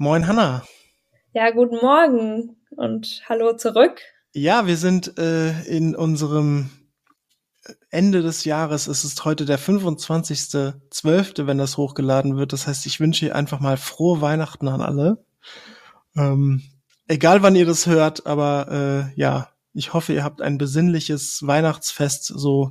Moin Hanna. Ja, guten Morgen und hallo zurück. Ja, wir sind äh, in unserem Ende des Jahres. Es ist heute der 25.12., wenn das hochgeladen wird. Das heißt, ich wünsche einfach mal frohe Weihnachten an alle. Ähm, egal wann ihr das hört, aber äh, ja, ich hoffe, ihr habt ein besinnliches Weihnachtsfest, so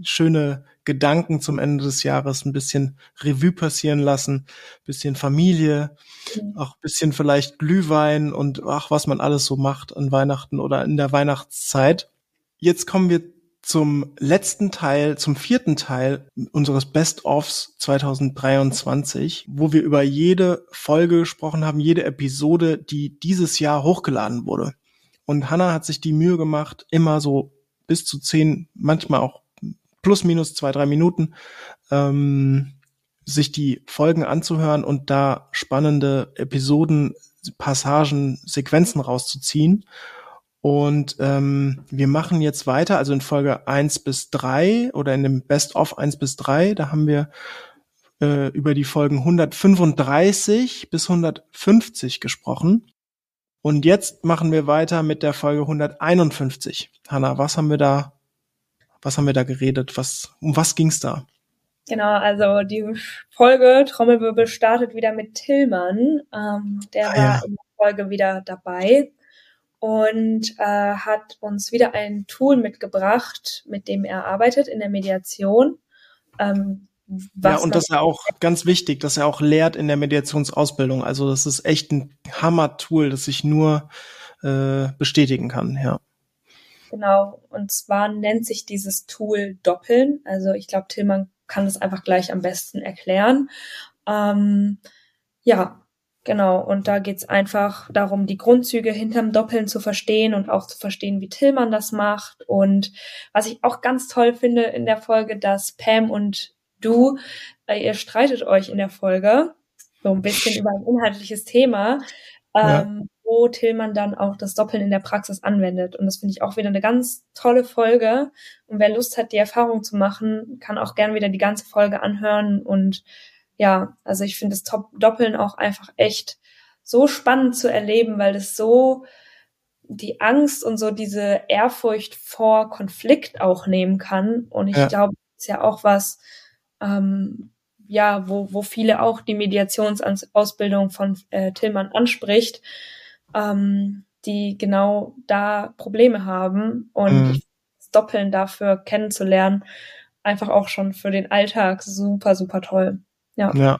schöne Gedanken zum Ende des Jahres, ein bisschen Revue passieren lassen, bisschen Familie, mhm. auch bisschen vielleicht Glühwein und ach, was man alles so macht an Weihnachten oder in der Weihnachtszeit. Jetzt kommen wir zum letzten Teil, zum vierten Teil unseres Best-ofs 2023, wo wir über jede Folge gesprochen haben, jede Episode, die dieses Jahr hochgeladen wurde. Und Hannah hat sich die Mühe gemacht, immer so bis zu zehn, manchmal auch plus minus zwei, drei Minuten, ähm, sich die Folgen anzuhören und da spannende Episoden, Passagen, Sequenzen rauszuziehen. Und ähm, wir machen jetzt weiter, also in Folge eins bis drei oder in dem Best-of eins bis drei, da haben wir äh, über die Folgen 135 bis 150 gesprochen. Und jetzt machen wir weiter mit der Folge 151. Hanna, was haben wir da, was haben wir da geredet? Was, um was ging's da? Genau, also die Folge Trommelwirbel startet wieder mit Tillmann. Ähm, der ah, war ja. in der Folge wieder dabei und äh, hat uns wieder ein Tool mitgebracht, mit dem er arbeitet in der Mediation. Ähm, ja, und das ist ja auch ganz wichtig, dass er auch lehrt in der Mediationsausbildung. Also das ist echt ein Hammer-Tool, das ich nur äh, bestätigen kann, ja. Genau, und zwar nennt sich dieses Tool Doppeln. Also ich glaube, Tillmann kann das einfach gleich am besten erklären. Ähm, ja, genau, und da geht's einfach darum, die Grundzüge hinterm Doppeln zu verstehen und auch zu verstehen, wie Tillmann das macht. Und was ich auch ganz toll finde in der Folge, dass Pam und du, äh, ihr streitet euch in der Folge so ein bisschen über ein inhaltliches Thema, ähm, ja. Wo Tillmann dann auch das Doppeln in der Praxis anwendet. Und das finde ich auch wieder eine ganz tolle Folge. Und wer Lust hat, die Erfahrung zu machen, kann auch gern wieder die ganze Folge anhören. Und ja, also ich finde das Top Doppeln auch einfach echt so spannend zu erleben, weil das so die Angst und so diese Ehrfurcht vor Konflikt auch nehmen kann. Und ich ja. glaube, das ist ja auch was, ähm, ja, wo, wo viele auch die Mediationsausbildung von äh, Tillmann anspricht, ähm, die genau da Probleme haben und mhm. das Doppeln dafür kennenzulernen, einfach auch schon für den Alltag super, super toll. Ja. ja.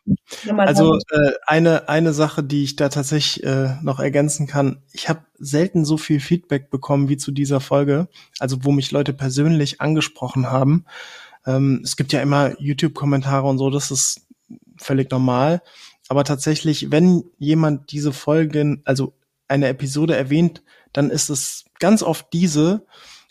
Also äh, eine eine Sache, die ich da tatsächlich äh, noch ergänzen kann: Ich habe selten so viel Feedback bekommen wie zu dieser Folge, also wo mich Leute persönlich angesprochen haben. Ähm, es gibt ja immer YouTube-Kommentare und so, das ist völlig normal. Aber tatsächlich, wenn jemand diese Folgen, also eine Episode erwähnt, dann ist es ganz oft diese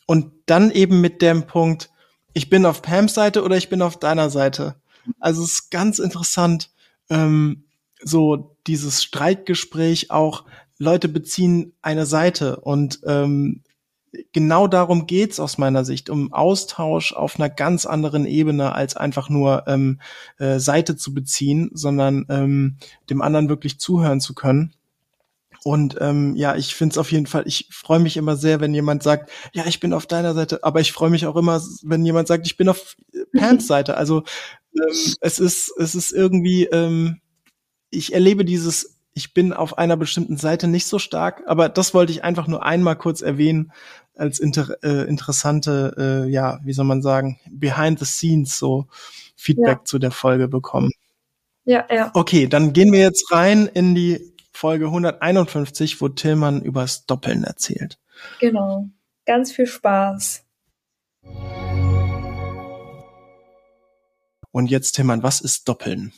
und dann eben mit dem Punkt, ich bin auf Pams Seite oder ich bin auf deiner Seite. Also es ist ganz interessant, ähm, so dieses Streitgespräch auch, Leute beziehen eine Seite und ähm, genau darum geht's aus meiner Sicht, um Austausch auf einer ganz anderen Ebene, als einfach nur ähm, äh, Seite zu beziehen, sondern ähm, dem anderen wirklich zuhören zu können. Und ähm, ja, ich finde es auf jeden Fall, ich freue mich immer sehr, wenn jemand sagt, ja, ich bin auf deiner Seite, aber ich freue mich auch immer, wenn jemand sagt, ich bin auf Pams Seite. Also ähm, es ist, es ist irgendwie, ähm, ich erlebe dieses ich bin auf einer bestimmten Seite nicht so stark, aber das wollte ich einfach nur einmal kurz erwähnen, als inter, äh, interessante, äh, ja, wie soll man sagen, behind the scenes so Feedback ja. zu der Folge bekommen. Ja, ja. Okay, dann gehen wir jetzt rein in die Folge 151, wo Tillmann übers Doppeln erzählt. Genau. Ganz viel Spaß. Und jetzt, Tillmann, was ist Doppeln?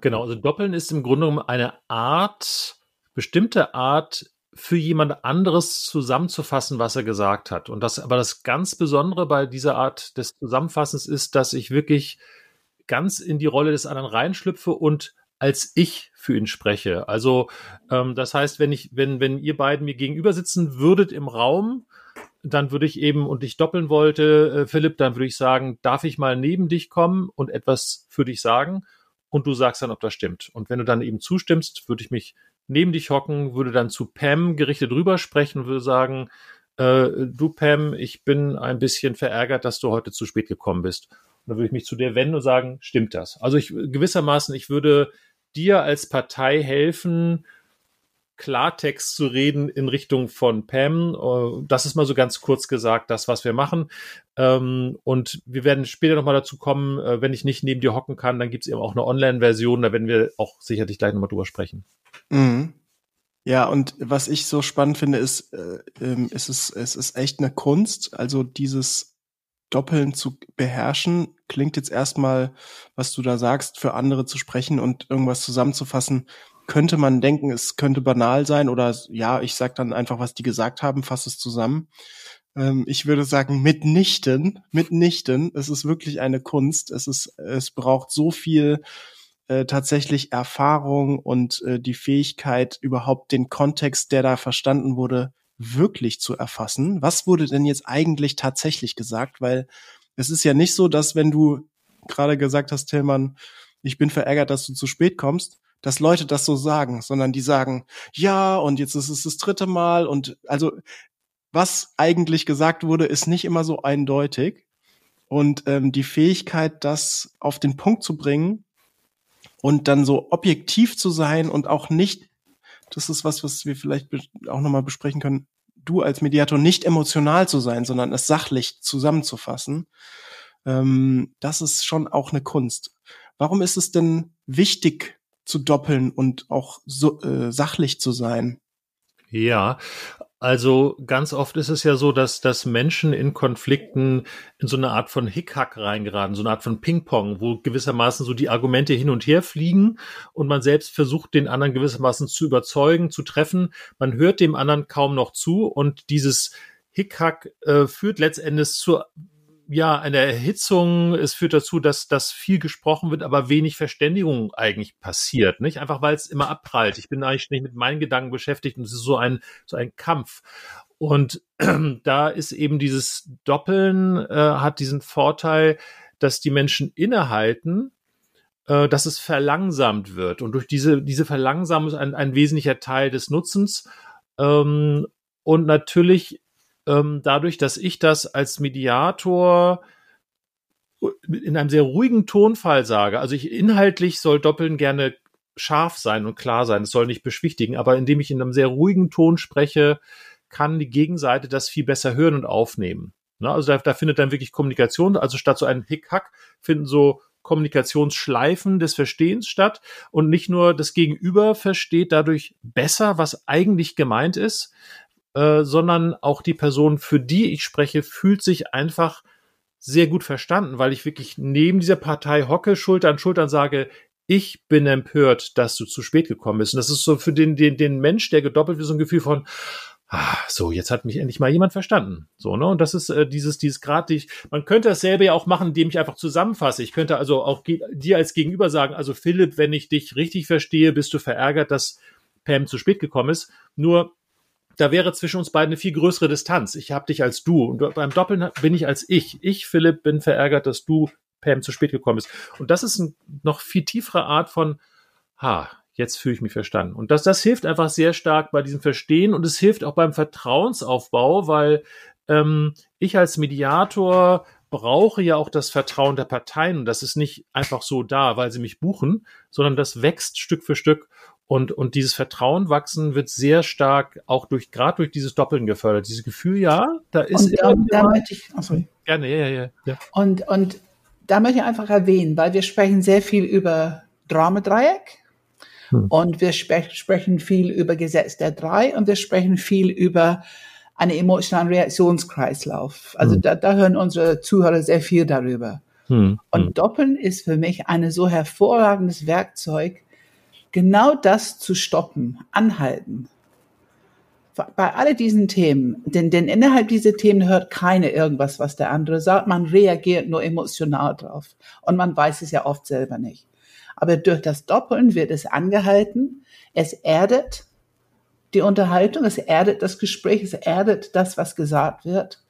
Genau, also Doppeln ist im Grunde genommen eine Art, bestimmte Art, für jemand anderes zusammenzufassen, was er gesagt hat. Und das, aber das ganz Besondere bei dieser Art des Zusammenfassens ist, dass ich wirklich ganz in die Rolle des anderen reinschlüpfe und als ich für ihn spreche. Also ähm, das heißt, wenn ich, wenn, wenn ihr beiden mir gegenüber sitzen würdet im Raum, dann würde ich eben und ich doppeln wollte, äh, Philipp, dann würde ich sagen, darf ich mal neben dich kommen und etwas für dich sagen? und du sagst dann, ob das stimmt. Und wenn du dann eben zustimmst, würde ich mich neben dich hocken, würde dann zu Pam gerichtet rüber sprechen und würde sagen, äh, du Pam, ich bin ein bisschen verärgert, dass du heute zu spät gekommen bist. Und dann würde ich mich zu dir wenden und sagen, stimmt das? Also ich gewissermaßen, ich würde dir als Partei helfen, Klartext zu reden in Richtung von Pam. Äh, das ist mal so ganz kurz gesagt, das, was wir machen. Ähm, und wir werden später nochmal dazu kommen, äh, wenn ich nicht neben dir hocken kann, dann gibt es eben auch eine Online-Version, da werden wir auch sicherlich gleich nochmal drüber sprechen. Mhm. Ja, und was ich so spannend finde, ist, äh, ähm, es ist, es ist echt eine Kunst. Also dieses Doppeln zu beherrschen, klingt jetzt erstmal, was du da sagst, für andere zu sprechen und irgendwas zusammenzufassen, könnte man denken, es könnte banal sein oder ja, ich sag dann einfach, was die gesagt haben, fasse es zusammen. Ähm, ich würde sagen, mitnichten, mitnichten. Es ist wirklich eine Kunst. Es ist, es braucht so viel äh, tatsächlich Erfahrung und äh, die Fähigkeit, überhaupt den Kontext, der da verstanden wurde, wirklich zu erfassen. Was wurde denn jetzt eigentlich tatsächlich gesagt? Weil es ist ja nicht so, dass wenn du gerade gesagt hast, Tillmann, ich bin verärgert, dass du zu spät kommst, dass Leute das so sagen, sondern die sagen, ja, und jetzt ist es das dritte Mal und also was eigentlich gesagt wurde, ist nicht immer so eindeutig. Und ähm, die Fähigkeit, das auf den Punkt zu bringen und dann so objektiv zu sein und auch nicht, das ist was, was wir vielleicht auch nochmal besprechen können, du als Mediator nicht emotional zu sein, sondern es sachlich zusammenzufassen, ähm, das ist schon auch eine Kunst. Warum ist es denn wichtig, zu doppeln und auch so, äh, sachlich zu sein. Ja, also ganz oft ist es ja so, dass, dass Menschen in Konflikten in so eine Art von Hickhack reingeraten, so eine Art von Ping-Pong, wo gewissermaßen so die Argumente hin und her fliegen und man selbst versucht, den anderen gewissermaßen zu überzeugen, zu treffen. Man hört dem anderen kaum noch zu und dieses Hickhack äh, führt letztendlich zur ja, eine Erhitzung. Es führt dazu, dass, dass viel gesprochen wird, aber wenig Verständigung eigentlich passiert, nicht? Einfach weil es immer abprallt. Ich bin eigentlich nicht mit meinen Gedanken beschäftigt und es ist so ein, so ein Kampf. Und da ist eben dieses Doppeln, äh, hat diesen Vorteil, dass die Menschen innehalten, äh, dass es verlangsamt wird. Und durch diese, diese Verlangsamung ist ein, ein wesentlicher Teil des Nutzens. Ähm, und natürlich ähm, dadurch, dass ich das als Mediator in einem sehr ruhigen Tonfall sage. Also ich inhaltlich soll Doppeln gerne scharf sein und klar sein. Es soll nicht beschwichtigen, aber indem ich in einem sehr ruhigen Ton spreche, kann die Gegenseite das viel besser hören und aufnehmen. Ne? Also da, da findet dann wirklich Kommunikation, also statt so einem Hickhack finden so Kommunikationsschleifen des Verstehens statt und nicht nur das Gegenüber versteht dadurch besser, was eigentlich gemeint ist, äh, sondern auch die Person, für die ich spreche, fühlt sich einfach sehr gut verstanden, weil ich wirklich neben dieser Partei hocke, Schulter an Schulter und sage, ich bin empört, dass du zu spät gekommen bist. Und das ist so für den, den, den Mensch, der gedoppelt wird, so ein Gefühl von, ah, so, jetzt hat mich endlich mal jemand verstanden. So, ne? Und das ist äh, dieses, dieses Grad, die ich, man könnte dasselbe ja auch machen, indem ich einfach zusammenfasse. Ich könnte also auch dir als Gegenüber sagen, also Philipp, wenn ich dich richtig verstehe, bist du verärgert, dass Pam zu spät gekommen ist. Nur da wäre zwischen uns beiden eine viel größere Distanz. Ich habe dich als du und beim Doppeln bin ich als ich. Ich, Philipp, bin verärgert, dass du, Pam, zu spät gekommen bist. Und das ist eine noch viel tiefere Art von, ha, jetzt fühle ich mich verstanden. Und das, das hilft einfach sehr stark bei diesem Verstehen und es hilft auch beim Vertrauensaufbau, weil ähm, ich als Mediator brauche ja auch das Vertrauen der Parteien und das ist nicht einfach so da, weil sie mich buchen, sondern das wächst Stück für Stück und, und dieses Vertrauen wachsen wird sehr stark auch durch, gerade durch dieses Doppeln gefördert. Dieses Gefühl, ja, da ist. Und da, da möchte ich, oh sorry. Gerne, ja, ja, ja. Und, und da möchte ich einfach erwähnen, weil wir sprechen sehr viel über Dramadreieck hm. und wir spe sprechen viel über Gesetz der Drei und wir sprechen viel über einen emotionalen Reaktionskreislauf. Also hm. da, da hören unsere Zuhörer sehr viel darüber. Hm. Und hm. Doppeln ist für mich ein so hervorragendes Werkzeug, genau das zu stoppen, anhalten. Bei all diesen Themen, denn, denn innerhalb dieser Themen hört keiner irgendwas, was der andere sagt. Man reagiert nur emotional drauf. Und man weiß es ja oft selber nicht. Aber durch das Doppeln wird es angehalten. Es erdet die Unterhaltung, es erdet das Gespräch, es erdet das, was gesagt wird.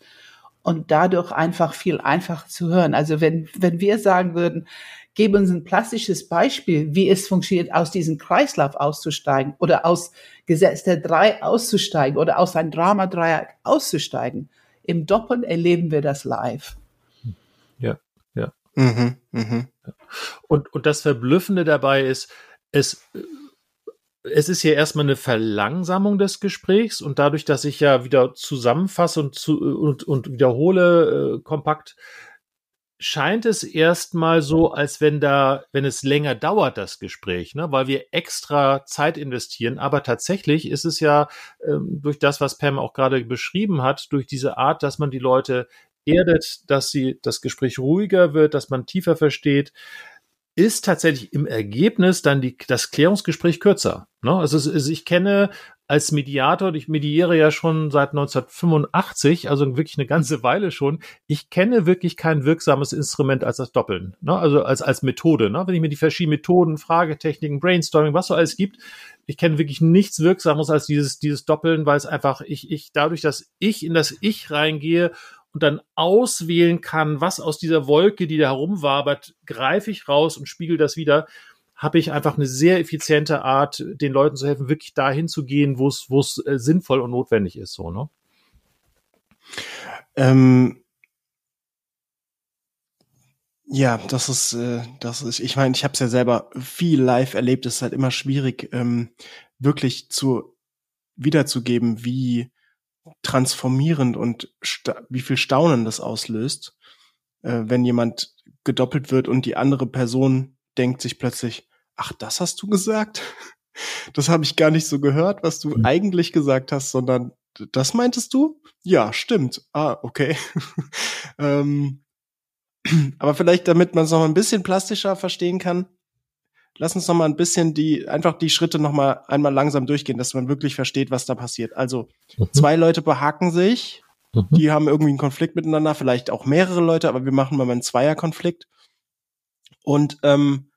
Und dadurch einfach viel einfacher zu hören. Also wenn, wenn wir sagen würden, gib uns ein plastisches Beispiel, wie es funktioniert, aus diesem Kreislauf auszusteigen oder aus Gesetz der Drei auszusteigen oder aus einem Drama-Dreieck auszusteigen. Im Doppeln erleben wir das live. Ja, ja. Mhm, mh. Und, und das Verblüffende dabei ist, es es ist hier erstmal eine Verlangsamung des Gesprächs und dadurch, dass ich ja wieder zusammenfasse und, zu, und, und wiederhole äh, kompakt, scheint es erstmal so, als wenn da, wenn es länger dauert, das Gespräch, ne, weil wir extra Zeit investieren. Aber tatsächlich ist es ja ähm, durch das, was Pam auch gerade beschrieben hat, durch diese Art, dass man die Leute erdet, dass sie das Gespräch ruhiger wird, dass man tiefer versteht, ist tatsächlich im Ergebnis dann die, das Klärungsgespräch kürzer. Ne? Also, also ich kenne als Mediator, ich mediere ja schon seit 1985, also wirklich eine ganze Weile schon. Ich kenne wirklich kein wirksames Instrument als das Doppeln, ne? also als, als Methode. Ne? Wenn ich mir die verschiedenen Methoden, Fragetechniken, Brainstorming, was so alles gibt, ich kenne wirklich nichts Wirksames als dieses, dieses Doppeln, weil es einfach, ich, ich, dadurch, dass ich in das Ich reingehe und dann auswählen kann, was aus dieser Wolke, die da herumwabert, greife ich raus und spiegel das wieder, habe ich einfach eine sehr effiziente Art, den Leuten zu helfen, wirklich dahin zu gehen, wo es wo es äh, sinnvoll und notwendig ist, so ne? Ähm, ja, das ist, äh, das ist, ich meine, ich habe es ja selber viel live erlebt. Es ist halt immer schwierig, ähm, wirklich zu wiederzugeben, wie transformierend und wie viel Staunen das auslöst, äh, wenn jemand gedoppelt wird und die andere Person denkt sich plötzlich, ach, das hast du gesagt? Das habe ich gar nicht so gehört, was du mhm. eigentlich gesagt hast, sondern das meintest du? Ja, stimmt. Ah, okay. ähm, aber vielleicht, damit man es noch ein bisschen plastischer verstehen kann, lass uns noch mal ein bisschen die, einfach die Schritte noch mal einmal langsam durchgehen, dass man wirklich versteht, was da passiert. Also, mhm. zwei Leute behaken sich, mhm. die haben irgendwie einen Konflikt miteinander, vielleicht auch mehrere Leute, aber wir machen mal einen Zweierkonflikt. Und ähm,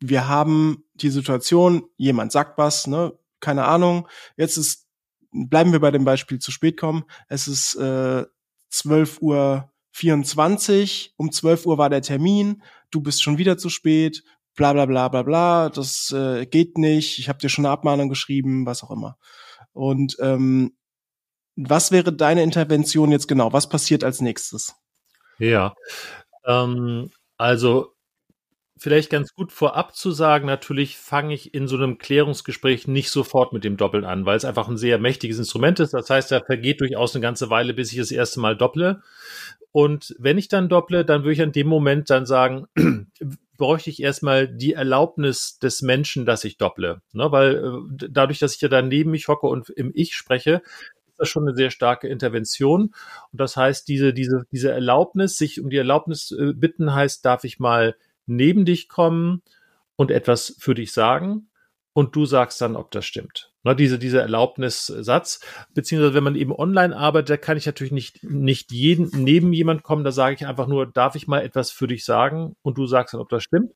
wir haben die Situation, jemand sagt was, ne, keine Ahnung, jetzt ist, bleiben wir bei dem Beispiel zu spät kommen, es ist äh, 12 Uhr 24, um 12 Uhr war der Termin, du bist schon wieder zu spät, bla bla bla bla bla, das äh, geht nicht, ich habe dir schon eine Abmahnung geschrieben, was auch immer. Und ähm, was wäre deine Intervention jetzt genau? Was passiert als nächstes? Ja, ähm, also vielleicht ganz gut vorab zu sagen, natürlich fange ich in so einem Klärungsgespräch nicht sofort mit dem Doppeln an, weil es einfach ein sehr mächtiges Instrument ist. Das heißt, da vergeht durchaus eine ganze Weile, bis ich das erste Mal dopple. Und wenn ich dann dopple, dann würde ich an dem Moment dann sagen, bräuchte ich erstmal die Erlaubnis des Menschen, dass ich dopple. Ne? Weil äh, dadurch, dass ich ja dann neben mich hocke und im Ich spreche, ist das schon eine sehr starke Intervention. Und das heißt, diese, diese, diese Erlaubnis, sich um die Erlaubnis äh, bitten, heißt, darf ich mal neben dich kommen und etwas für dich sagen? Und du sagst dann, ob das stimmt. Ne, diese, dieser Erlaubnissatz, beziehungsweise wenn man eben online arbeitet, da kann ich natürlich nicht, nicht jeden, neben jemand kommen, da sage ich einfach nur, darf ich mal etwas für dich sagen und du sagst dann, ob das stimmt.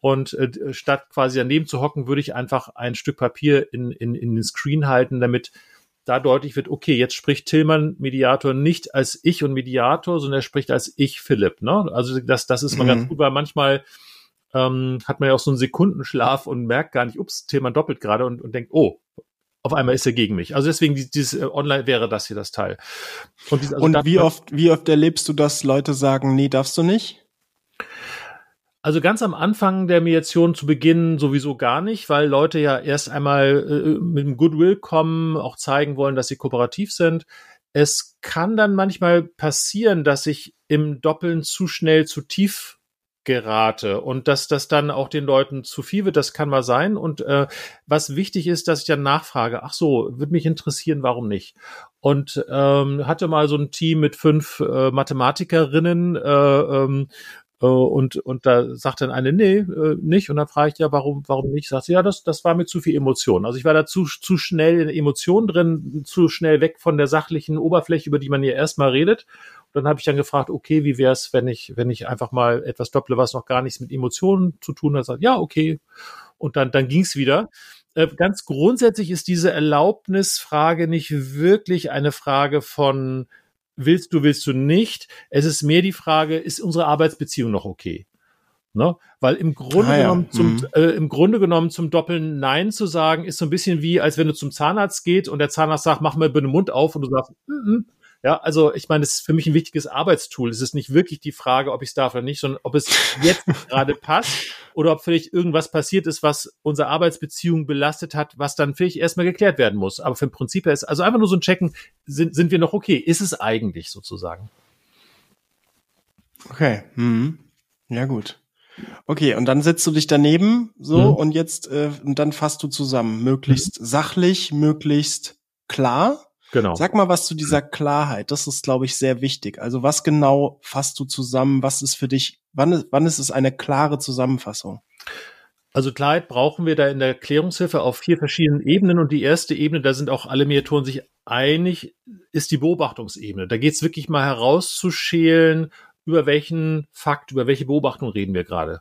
Und äh, statt quasi daneben zu hocken, würde ich einfach ein Stück Papier in, in, in den Screen halten, damit da deutlich wird, okay, jetzt spricht Tillmann Mediator nicht als ich und Mediator, sondern er spricht als ich Philipp. Ne? Also das, das ist mal mhm. ganz gut, weil manchmal ähm, hat man ja auch so einen Sekundenschlaf und merkt gar nicht, ups, Tillmann doppelt gerade und, und denkt, oh, auf einmal ist er gegen mich. Also deswegen dieses äh, Online wäre das hier das Teil. Und, dieses, also und wie oft wie oft erlebst du, dass Leute sagen, nee, darfst du nicht? Also ganz am Anfang der Mediation zu Beginn sowieso gar nicht, weil Leute ja erst einmal äh, mit dem Goodwill kommen, auch zeigen wollen, dass sie kooperativ sind. Es kann dann manchmal passieren, dass ich im Doppeln zu schnell zu tief gerate und dass das dann auch den Leuten zu viel wird, das kann mal sein. Und äh, was wichtig ist, dass ich dann nachfrage, ach so, würde mich interessieren, warum nicht? Und ähm, hatte mal so ein Team mit fünf äh, Mathematikerinnen äh, ähm, äh, und, und da sagt dann eine, nee, äh, nicht. Und dann frage ich ja, warum, warum nicht? Sagt sie, ja, das, das war mir zu viel Emotion. Also ich war da zu, zu schnell in Emotionen drin, zu schnell weg von der sachlichen Oberfläche, über die man ja erstmal redet. Und dann habe ich dann gefragt, okay, wie wäre es, wenn ich, wenn ich einfach mal etwas dopple, was noch gar nichts mit Emotionen zu tun hat? Sagt, ja, okay. Und dann, dann ging's wieder. Äh, ganz grundsätzlich ist diese Erlaubnisfrage nicht wirklich eine Frage von willst du, willst du nicht. Es ist mehr die Frage, ist unsere Arbeitsbeziehung noch okay? Ne? Weil im Grunde ah, ja. genommen zum, mhm. äh, im Grunde genommen zum Doppeln Nein zu sagen, ist so ein bisschen wie, als wenn du zum Zahnarzt geht und der Zahnarzt sagt, mach mal bitte den Mund auf und du sagst, mm -mm. Ja, also ich meine, das ist für mich ein wichtiges Arbeitstool. Es ist nicht wirklich die Frage, ob ich es darf oder nicht, sondern ob es jetzt gerade passt oder ob vielleicht irgendwas passiert ist, was unsere Arbeitsbeziehung belastet hat, was dann vielleicht erstmal geklärt werden muss. Aber für ein Prinzip ist also einfach nur so ein Checken, sind, sind wir noch okay? Ist es eigentlich sozusagen? Okay, mhm. ja gut. Okay, und dann setzt du dich daneben so mhm. und jetzt äh, und dann fasst du zusammen, möglichst mhm. sachlich, möglichst klar. Genau. Sag mal was zu dieser Klarheit. Das ist, glaube ich, sehr wichtig. Also was genau fasst du zusammen? Was ist für dich? Wann ist, wann ist es eine klare Zusammenfassung? Also Klarheit brauchen wir da in der Erklärungshilfe auf vier verschiedenen Ebenen und die erste Ebene, da sind auch alle Mediatoren sich einig, ist die Beobachtungsebene. Da geht es wirklich mal herauszuschälen, über welchen Fakt, über welche Beobachtung reden wir gerade.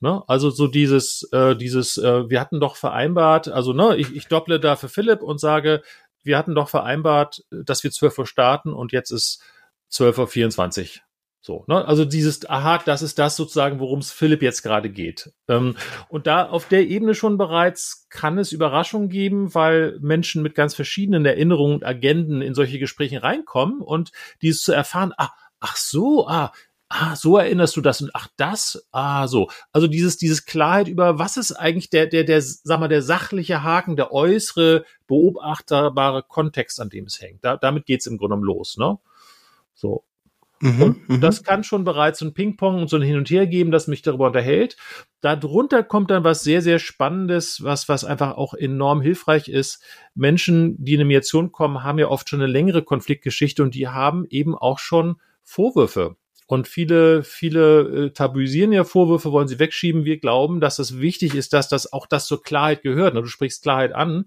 Ne? Also so dieses, äh, dieses, äh, wir hatten doch vereinbart, also ne, ich, ich dopple da für Philipp und sage, wir hatten doch vereinbart, dass wir 12 Uhr starten und jetzt ist 12.24 Uhr. So, ne? Also dieses, aha, das ist das sozusagen, worum es Philipp jetzt gerade geht. Ähm, und da auf der Ebene schon bereits kann es Überraschungen geben, weil Menschen mit ganz verschiedenen Erinnerungen und Agenden in solche Gespräche reinkommen und dieses zu erfahren, ah, ach so, ah, ah, so erinnerst du das und ach das, ah, so. Also dieses, dieses Klarheit über, was ist eigentlich der, der, der, sag mal, der sachliche Haken, der äußere, beobachterbare Kontext, an dem es hängt. Da, damit geht's im Grunde los, ne? So. Mhm, und mhm. das kann schon bereits so ein Ping-Pong und so ein Hin und Her geben, das mich darüber unterhält. Darunter kommt dann was sehr, sehr Spannendes, was, was einfach auch enorm hilfreich ist. Menschen, die in eine Mediation kommen, haben ja oft schon eine längere Konfliktgeschichte und die haben eben auch schon Vorwürfe. Und viele, viele äh, tabuisieren ja Vorwürfe, wollen sie wegschieben. Wir glauben, dass es wichtig ist, dass das auch das zur Klarheit gehört. Du sprichst Klarheit an,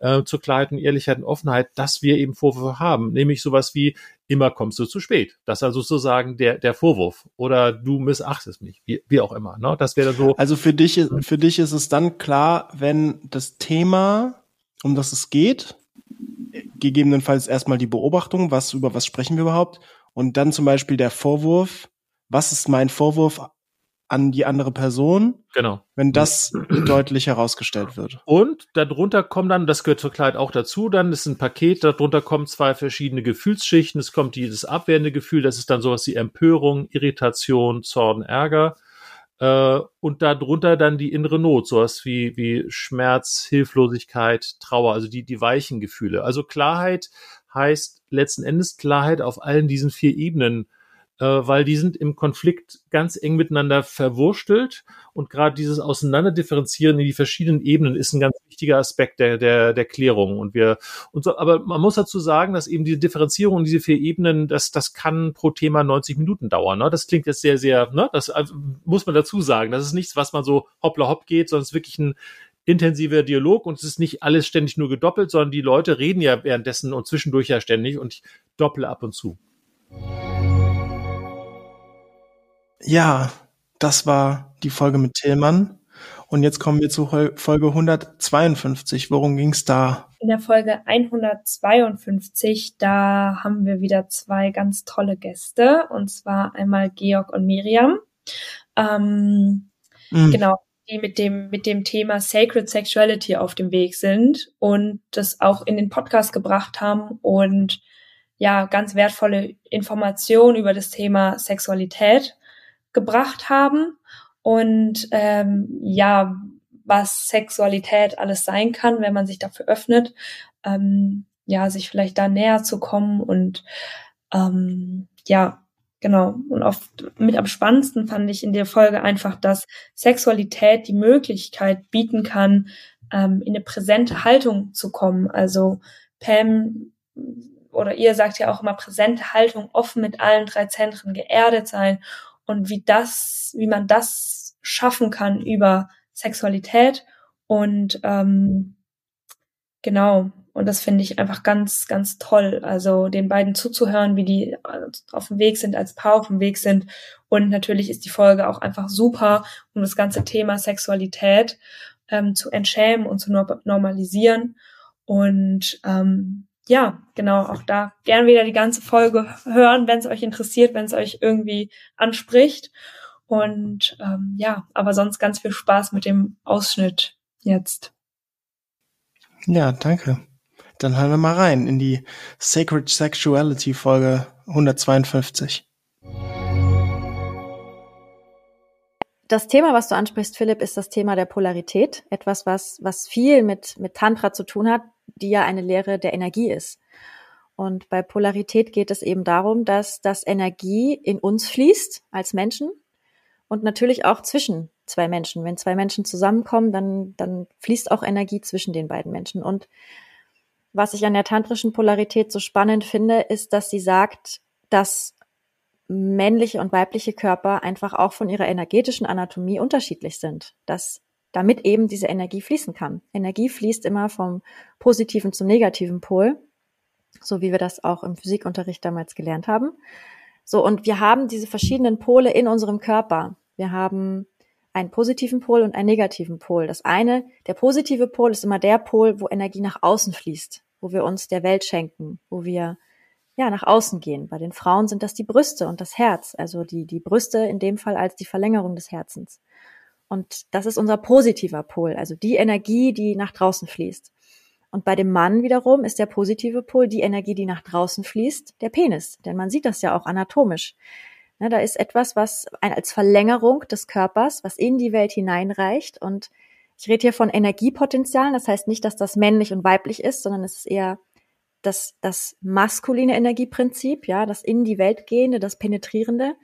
äh, zur Klarheit und Ehrlichkeit und Offenheit, dass wir eben Vorwürfe haben. Nämlich sowas wie, immer kommst du zu spät. Das ist also sozusagen der, der Vorwurf. Oder du missachtest mich, wie, wie auch immer. Ne? Das wäre so. Also für dich, für dich ist es dann klar, wenn das Thema, um das es geht, gegebenenfalls erstmal die Beobachtung, was, über was sprechen wir überhaupt, und dann zum Beispiel der Vorwurf, was ist mein Vorwurf an die andere Person? Genau. Wenn das deutlich herausgestellt wird. Und darunter kommen dann, das gehört zur Kleid auch dazu, dann ist ein Paket, darunter kommen zwei verschiedene Gefühlsschichten. Es kommt dieses abwehrende Gefühl, das ist dann sowas wie Empörung, Irritation, Zorn, Ärger. Äh, und darunter dann die innere Not, sowas wie, wie Schmerz, Hilflosigkeit, Trauer, also die, die weichen Gefühle. Also Klarheit heißt letzten Endes Klarheit auf allen diesen vier Ebenen, äh, weil die sind im Konflikt ganz eng miteinander verwurstelt und gerade dieses Auseinanderdifferenzieren in die verschiedenen Ebenen ist ein ganz wichtiger Aspekt der, der, der Klärung. Und wir, und so, aber man muss dazu sagen, dass eben diese Differenzierung in diese vier Ebenen, das, das kann pro Thema 90 Minuten dauern. Ne? Das klingt jetzt sehr, sehr, ne? das äh, muss man dazu sagen. Das ist nichts, was man so hoppla hopp geht, sondern es ist wirklich ein intensiver Dialog und es ist nicht alles ständig nur gedoppelt, sondern die Leute reden ja währenddessen und zwischendurch ja ständig und ich dopple ab und zu. Ja, das war die Folge mit Tillmann. Und jetzt kommen wir zu Folge 152. Worum ging es da? In der Folge 152, da haben wir wieder zwei ganz tolle Gäste, und zwar einmal Georg und Miriam. Ähm, mhm. Genau, die mit dem, mit dem Thema Sacred Sexuality auf dem Weg sind und das auch in den Podcast gebracht haben und ja, ganz wertvolle Informationen über das Thema Sexualität gebracht haben. Und ähm, ja, was Sexualität alles sein kann, wenn man sich dafür öffnet, ähm, ja, sich vielleicht da näher zu kommen und ähm, ja, Genau. Und oft mit am spannendsten fand ich in der Folge einfach, dass Sexualität die Möglichkeit bieten kann, ähm, in eine präsente Haltung zu kommen. Also Pam oder ihr sagt ja auch immer präsente Haltung, offen mit allen drei Zentren geerdet sein und wie das, wie man das schaffen kann über Sexualität und ähm, genau und das finde ich einfach ganz, ganz toll. Also den beiden zuzuhören, wie die auf dem Weg sind, als Paar auf dem Weg sind. Und natürlich ist die Folge auch einfach super, um das ganze Thema Sexualität ähm, zu entschämen und zu normalisieren. Und ähm, ja, genau, auch da gern wieder die ganze Folge hören, wenn es euch interessiert, wenn es euch irgendwie anspricht. Und ähm, ja, aber sonst ganz viel Spaß mit dem Ausschnitt jetzt. Ja, danke. Dann hören wir mal rein in die Sacred Sexuality Folge 152. Das Thema, was du ansprichst, Philipp, ist das Thema der Polarität. Etwas, was, was viel mit, mit Tantra zu tun hat, die ja eine Lehre der Energie ist. Und bei Polarität geht es eben darum, dass das Energie in uns fließt als Menschen und natürlich auch zwischen zwei Menschen. Wenn zwei Menschen zusammenkommen, dann, dann fließt auch Energie zwischen den beiden Menschen. Und was ich an der tantrischen Polarität so spannend finde, ist, dass sie sagt, dass männliche und weibliche Körper einfach auch von ihrer energetischen Anatomie unterschiedlich sind. Dass damit eben diese Energie fließen kann. Energie fließt immer vom positiven zum negativen Pol, so wie wir das auch im Physikunterricht damals gelernt haben. So, und wir haben diese verschiedenen Pole in unserem Körper. Wir haben einen positiven Pol und einen negativen Pol. Das eine, der positive Pol ist immer der Pol, wo Energie nach außen fließt, wo wir uns der Welt schenken, wo wir ja nach außen gehen. Bei den Frauen sind das die Brüste und das Herz, also die die Brüste in dem Fall als die Verlängerung des Herzens. Und das ist unser positiver Pol, also die Energie, die nach draußen fließt. Und bei dem Mann wiederum ist der positive Pol die Energie, die nach draußen fließt, der Penis. Denn man sieht das ja auch anatomisch. Ja, da ist etwas, was als Verlängerung des Körpers, was in die Welt hineinreicht. Und ich rede hier von Energiepotenzialen. Das heißt nicht, dass das männlich und weiblich ist, sondern es ist eher das, das maskuline Energieprinzip, ja, das in die Welt gehende, das penetrierende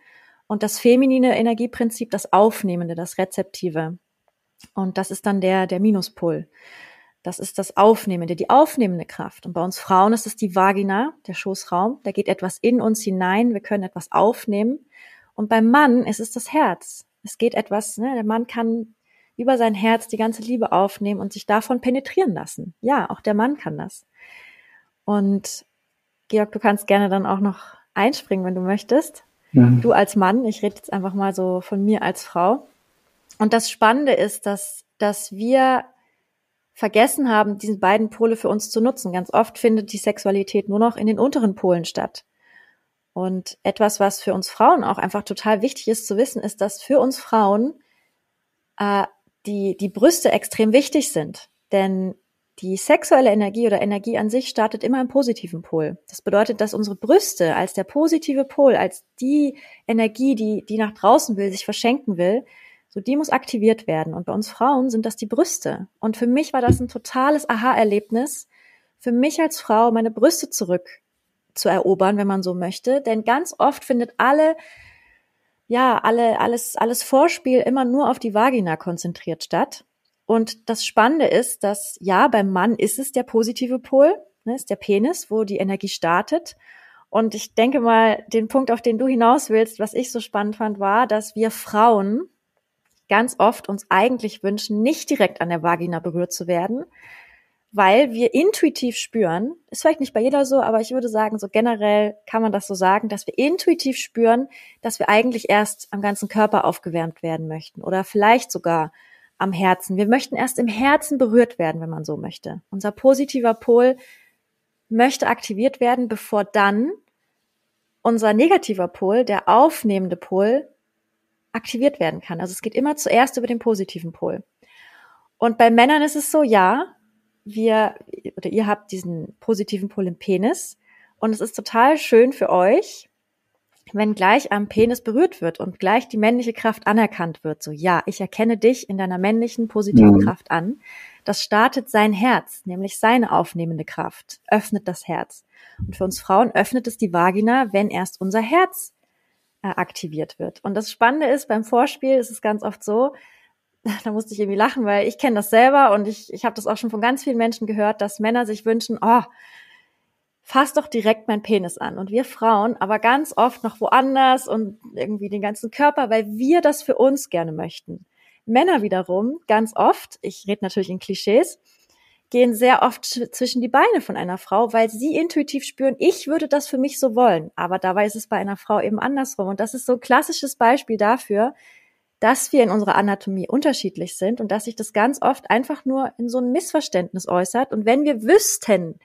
und das feminine Energieprinzip, das Aufnehmende, das Rezeptive. Und das ist dann der, der Minuspol. Das ist das Aufnehmende, die aufnehmende Kraft. Und bei uns Frauen ist es die Vagina, der Schoßraum. Da geht etwas in uns hinein. Wir können etwas aufnehmen. Und beim Mann ist es das Herz. Es geht etwas, ne, der Mann kann über sein Herz die ganze Liebe aufnehmen und sich davon penetrieren lassen. Ja, auch der Mann kann das. Und Georg, du kannst gerne dann auch noch einspringen, wenn du möchtest. Mhm. Du als Mann, ich rede jetzt einfach mal so von mir als Frau. Und das Spannende ist, dass, dass wir vergessen haben, diese beiden Pole für uns zu nutzen. Ganz oft findet die Sexualität nur noch in den unteren Polen statt. Und etwas, was für uns Frauen auch einfach total wichtig ist zu wissen, ist, dass für uns Frauen äh, die, die Brüste extrem wichtig sind. Denn die sexuelle Energie oder Energie an sich startet immer im positiven Pol. Das bedeutet, dass unsere Brüste als der positive Pol, als die Energie, die, die nach draußen will, sich verschenken will, so die muss aktiviert werden. Und bei uns Frauen sind das die Brüste. Und für mich war das ein totales Aha-Erlebnis, für mich als Frau meine Brüste zurück zu erobern, wenn man so möchte. Denn ganz oft findet alle, ja, alle, alles, alles Vorspiel immer nur auf die Vagina konzentriert statt. Und das Spannende ist, dass ja, beim Mann ist es der positive Pol, ne, ist der Penis, wo die Energie startet. Und ich denke mal, den Punkt, auf den du hinaus willst, was ich so spannend fand, war, dass wir Frauen ganz oft uns eigentlich wünschen, nicht direkt an der Vagina berührt zu werden, weil wir intuitiv spüren, ist vielleicht nicht bei jeder so, aber ich würde sagen, so generell kann man das so sagen, dass wir intuitiv spüren, dass wir eigentlich erst am ganzen Körper aufgewärmt werden möchten oder vielleicht sogar am Herzen. Wir möchten erst im Herzen berührt werden, wenn man so möchte. Unser positiver Pol möchte aktiviert werden, bevor dann unser negativer Pol, der aufnehmende Pol, aktiviert werden kann. Also es geht immer zuerst über den positiven Pol. Und bei Männern ist es so, ja, wir oder ihr habt diesen positiven Pol im Penis und es ist total schön für euch, wenn gleich am Penis berührt wird und gleich die männliche Kraft anerkannt wird, so ja, ich erkenne dich in deiner männlichen positiven mhm. Kraft an, das startet sein Herz, nämlich seine aufnehmende Kraft, öffnet das Herz. Und für uns Frauen öffnet es die Vagina, wenn erst unser Herz aktiviert wird. Und das Spannende ist, beim Vorspiel ist es ganz oft so, da musste ich irgendwie lachen, weil ich kenne das selber und ich, ich habe das auch schon von ganz vielen Menschen gehört, dass Männer sich wünschen, oh, fass doch direkt mein Penis an. Und wir Frauen aber ganz oft noch woanders und irgendwie den ganzen Körper, weil wir das für uns gerne möchten. Männer wiederum ganz oft, ich rede natürlich in Klischees, gehen sehr oft zwischen die Beine von einer Frau, weil sie intuitiv spüren, ich würde das für mich so wollen. Aber dabei ist es bei einer Frau eben andersrum. Und das ist so ein klassisches Beispiel dafür, dass wir in unserer Anatomie unterschiedlich sind und dass sich das ganz oft einfach nur in so ein Missverständnis äußert. Und wenn wir wüssten,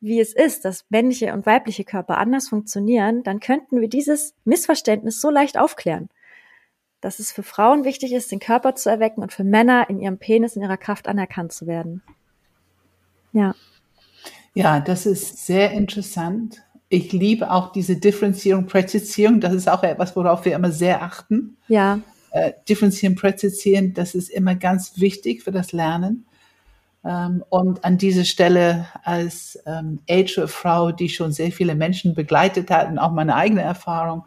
wie es ist, dass männliche und weibliche Körper anders funktionieren, dann könnten wir dieses Missverständnis so leicht aufklären. Dass es für Frauen wichtig ist, den Körper zu erwecken und für Männer in ihrem Penis, in ihrer Kraft anerkannt zu werden. Ja. Ja, das ist sehr interessant. Ich liebe auch diese Differenzierung, Präzisierung. Das ist auch etwas, worauf wir immer sehr achten. Ja. Äh, differenzieren, präzisieren, das ist immer ganz wichtig für das Lernen. Ähm, und an dieser Stelle als ähm, ältere Frau, die schon sehr viele Menschen begleitet hat und auch meine eigene Erfahrung,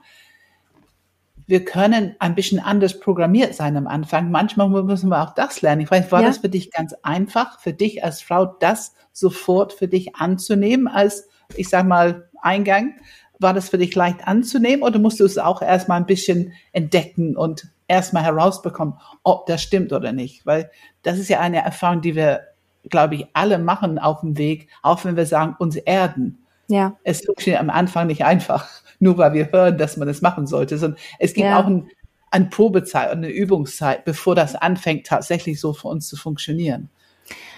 wir können ein bisschen anders programmiert sein am Anfang. Manchmal müssen wir auch das lernen. Ich weiß, war ja. das für dich ganz einfach, für dich als Frau, das sofort für dich anzunehmen als, ich sag mal, Eingang? War das für dich leicht anzunehmen oder musst du es auch erstmal ein bisschen entdecken und erstmal herausbekommen, ob das stimmt oder nicht? Weil das ist ja eine Erfahrung, die wir, glaube ich, alle machen auf dem Weg, auch wenn wir sagen, uns erden. Ja. Es funktioniert am Anfang nicht einfach, nur weil wir hören, dass man es machen sollte, sondern es gibt ja. auch ein, eine Probezeit und eine Übungszeit, bevor das anfängt, tatsächlich so für uns zu funktionieren.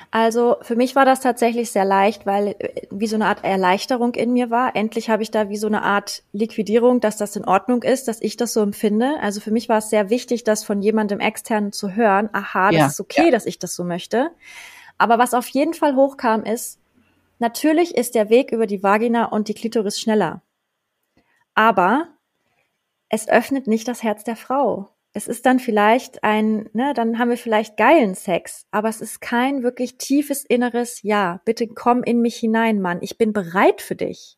Also für mich war das tatsächlich sehr leicht, weil äh, wie so eine Art Erleichterung in mir war. Endlich habe ich da wie so eine Art Liquidierung, dass das in Ordnung ist, dass ich das so empfinde. Also für mich war es sehr wichtig, das von jemandem externen zu hören. Aha, das ja, ist okay, ja. dass ich das so möchte. Aber was auf jeden Fall hochkam, ist, natürlich ist der Weg über die Vagina und die Klitoris schneller. Aber es öffnet nicht das Herz der Frau es ist dann vielleicht ein, ne, dann haben wir vielleicht geilen Sex, aber es ist kein wirklich tiefes inneres Ja. Bitte komm in mich hinein, Mann. Ich bin bereit für dich.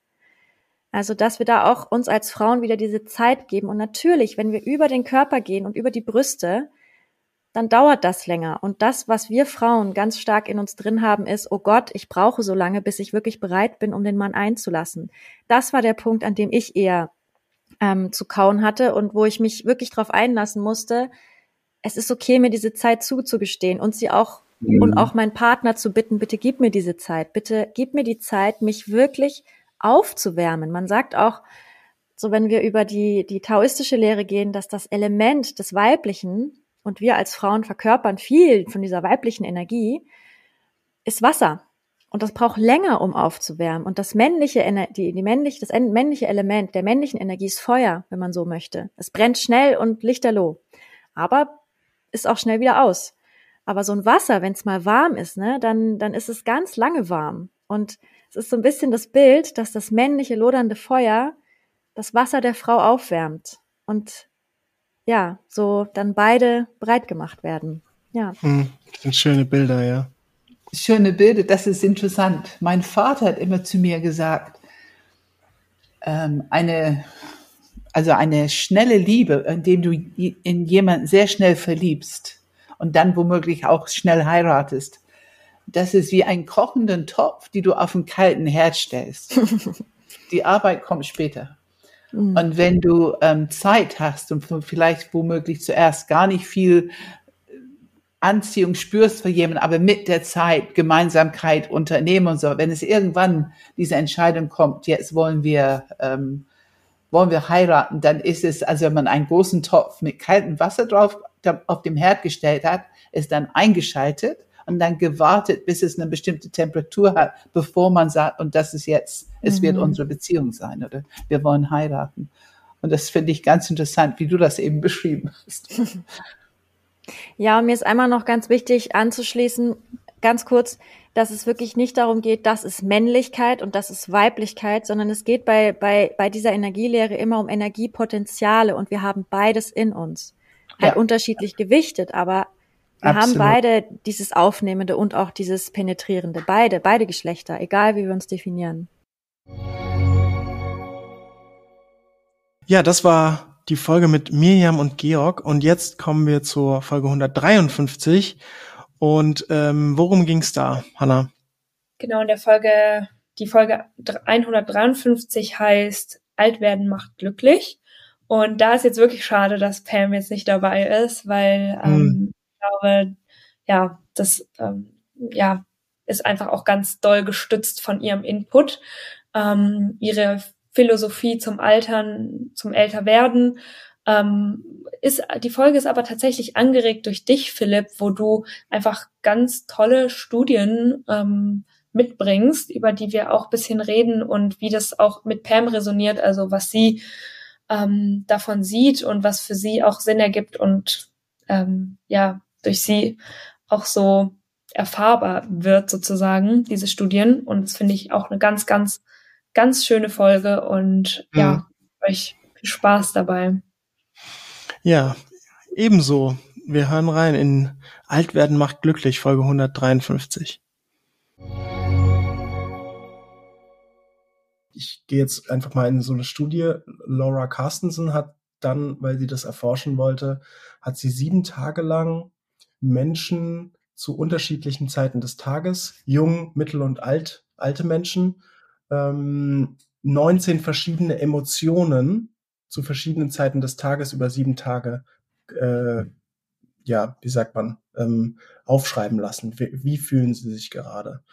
Also, dass wir da auch uns als Frauen wieder diese Zeit geben. Und natürlich, wenn wir über den Körper gehen und über die Brüste, dann dauert das länger. Und das, was wir Frauen ganz stark in uns drin haben, ist, oh Gott, ich brauche so lange, bis ich wirklich bereit bin, um den Mann einzulassen. Das war der Punkt, an dem ich eher ähm, zu kauen hatte und wo ich mich wirklich darauf einlassen musste, es ist okay, mir diese Zeit zuzugestehen und sie auch mhm. und auch meinen Partner zu bitten, bitte gib mir diese Zeit, bitte gib mir die Zeit, mich wirklich aufzuwärmen. Man sagt auch, so wenn wir über die, die taoistische Lehre gehen, dass das Element des Weiblichen und wir als Frauen verkörpern viel von dieser weiblichen Energie, ist Wasser. Und das braucht länger, um aufzuwärmen. Und das männliche, die, die männliche, das männliche Element der männlichen Energie ist Feuer, wenn man so möchte. Es brennt schnell und lichterloh. Aber ist auch schnell wieder aus. Aber so ein Wasser, wenn es mal warm ist, ne, dann, dann ist es ganz lange warm. Und es ist so ein bisschen das Bild, dass das männliche lodernde Feuer das Wasser der Frau aufwärmt. Und ja, so dann beide breit gemacht werden. Ja. Hm, das sind schöne Bilder, ja schöne Bilder, das ist interessant. Mein Vater hat immer zu mir gesagt, ähm, eine, also eine schnelle Liebe, indem du in jemanden sehr schnell verliebst und dann womöglich auch schnell heiratest, das ist wie ein kochenden Topf, die du auf einen kalten Herd stellst. Die Arbeit kommt später. Mhm. Und wenn du ähm, Zeit hast und vielleicht womöglich zuerst gar nicht viel Anziehung spürst für jemanden, aber mit der Zeit Gemeinsamkeit unternehmen und so. Wenn es irgendwann diese Entscheidung kommt, jetzt wollen wir, ähm, wollen wir heiraten, dann ist es, also wenn man einen großen Topf mit kaltem Wasser drauf auf dem Herd gestellt hat, ist dann eingeschaltet und dann gewartet, bis es eine bestimmte Temperatur hat, bevor man sagt, und das ist jetzt, es mhm. wird unsere Beziehung sein oder wir wollen heiraten. Und das finde ich ganz interessant, wie du das eben beschrieben hast. Ja, mir ist einmal noch ganz wichtig anzuschließen, ganz kurz, dass es wirklich nicht darum geht, das ist Männlichkeit und das ist Weiblichkeit, sondern es geht bei, bei, bei dieser Energielehre immer um Energiepotenziale und wir haben beides in uns. Halt ja. unterschiedlich gewichtet, aber wir Absolut. haben beide dieses Aufnehmende und auch dieses Penetrierende. Beide, beide Geschlechter, egal wie wir uns definieren. Ja, das war die Folge mit Mirjam und Georg. Und jetzt kommen wir zur Folge 153. Und ähm, worum ging's da, Hanna? Genau, in der Folge, die Folge 153 heißt Alt werden macht glücklich. Und da ist jetzt wirklich schade, dass Pam jetzt nicht dabei ist, weil ähm, hm. Glaube, ja, das ähm, ja, ist einfach auch ganz doll gestützt von ihrem Input. Ähm, ihre Philosophie zum Altern, zum Älterwerden. Ähm, ist, die Folge ist aber tatsächlich angeregt durch dich, Philipp, wo du einfach ganz tolle Studien ähm, mitbringst, über die wir auch bisschen reden und wie das auch mit Pam resoniert, also was sie ähm, davon sieht und was für sie auch Sinn ergibt und ähm, ja, durch sie auch so erfahrbar wird sozusagen, diese Studien. Und das finde ich auch eine ganz, ganz, ganz schöne Folge und mhm. ja, euch viel Spaß dabei. Ja, ebenso. Wir hören rein in Altwerden macht glücklich, Folge 153. Ich gehe jetzt einfach mal in so eine Studie. Laura Carstensen hat dann, weil sie das erforschen wollte, hat sie sieben Tage lang Menschen zu unterschiedlichen Zeiten des Tages, jung, mittel und alt, alte Menschen, ähm, 19 verschiedene Emotionen zu verschiedenen Zeiten des Tages über sieben Tage, äh, ja, wie sagt man, ähm, aufschreiben lassen. Wie, wie fühlen sie sich gerade?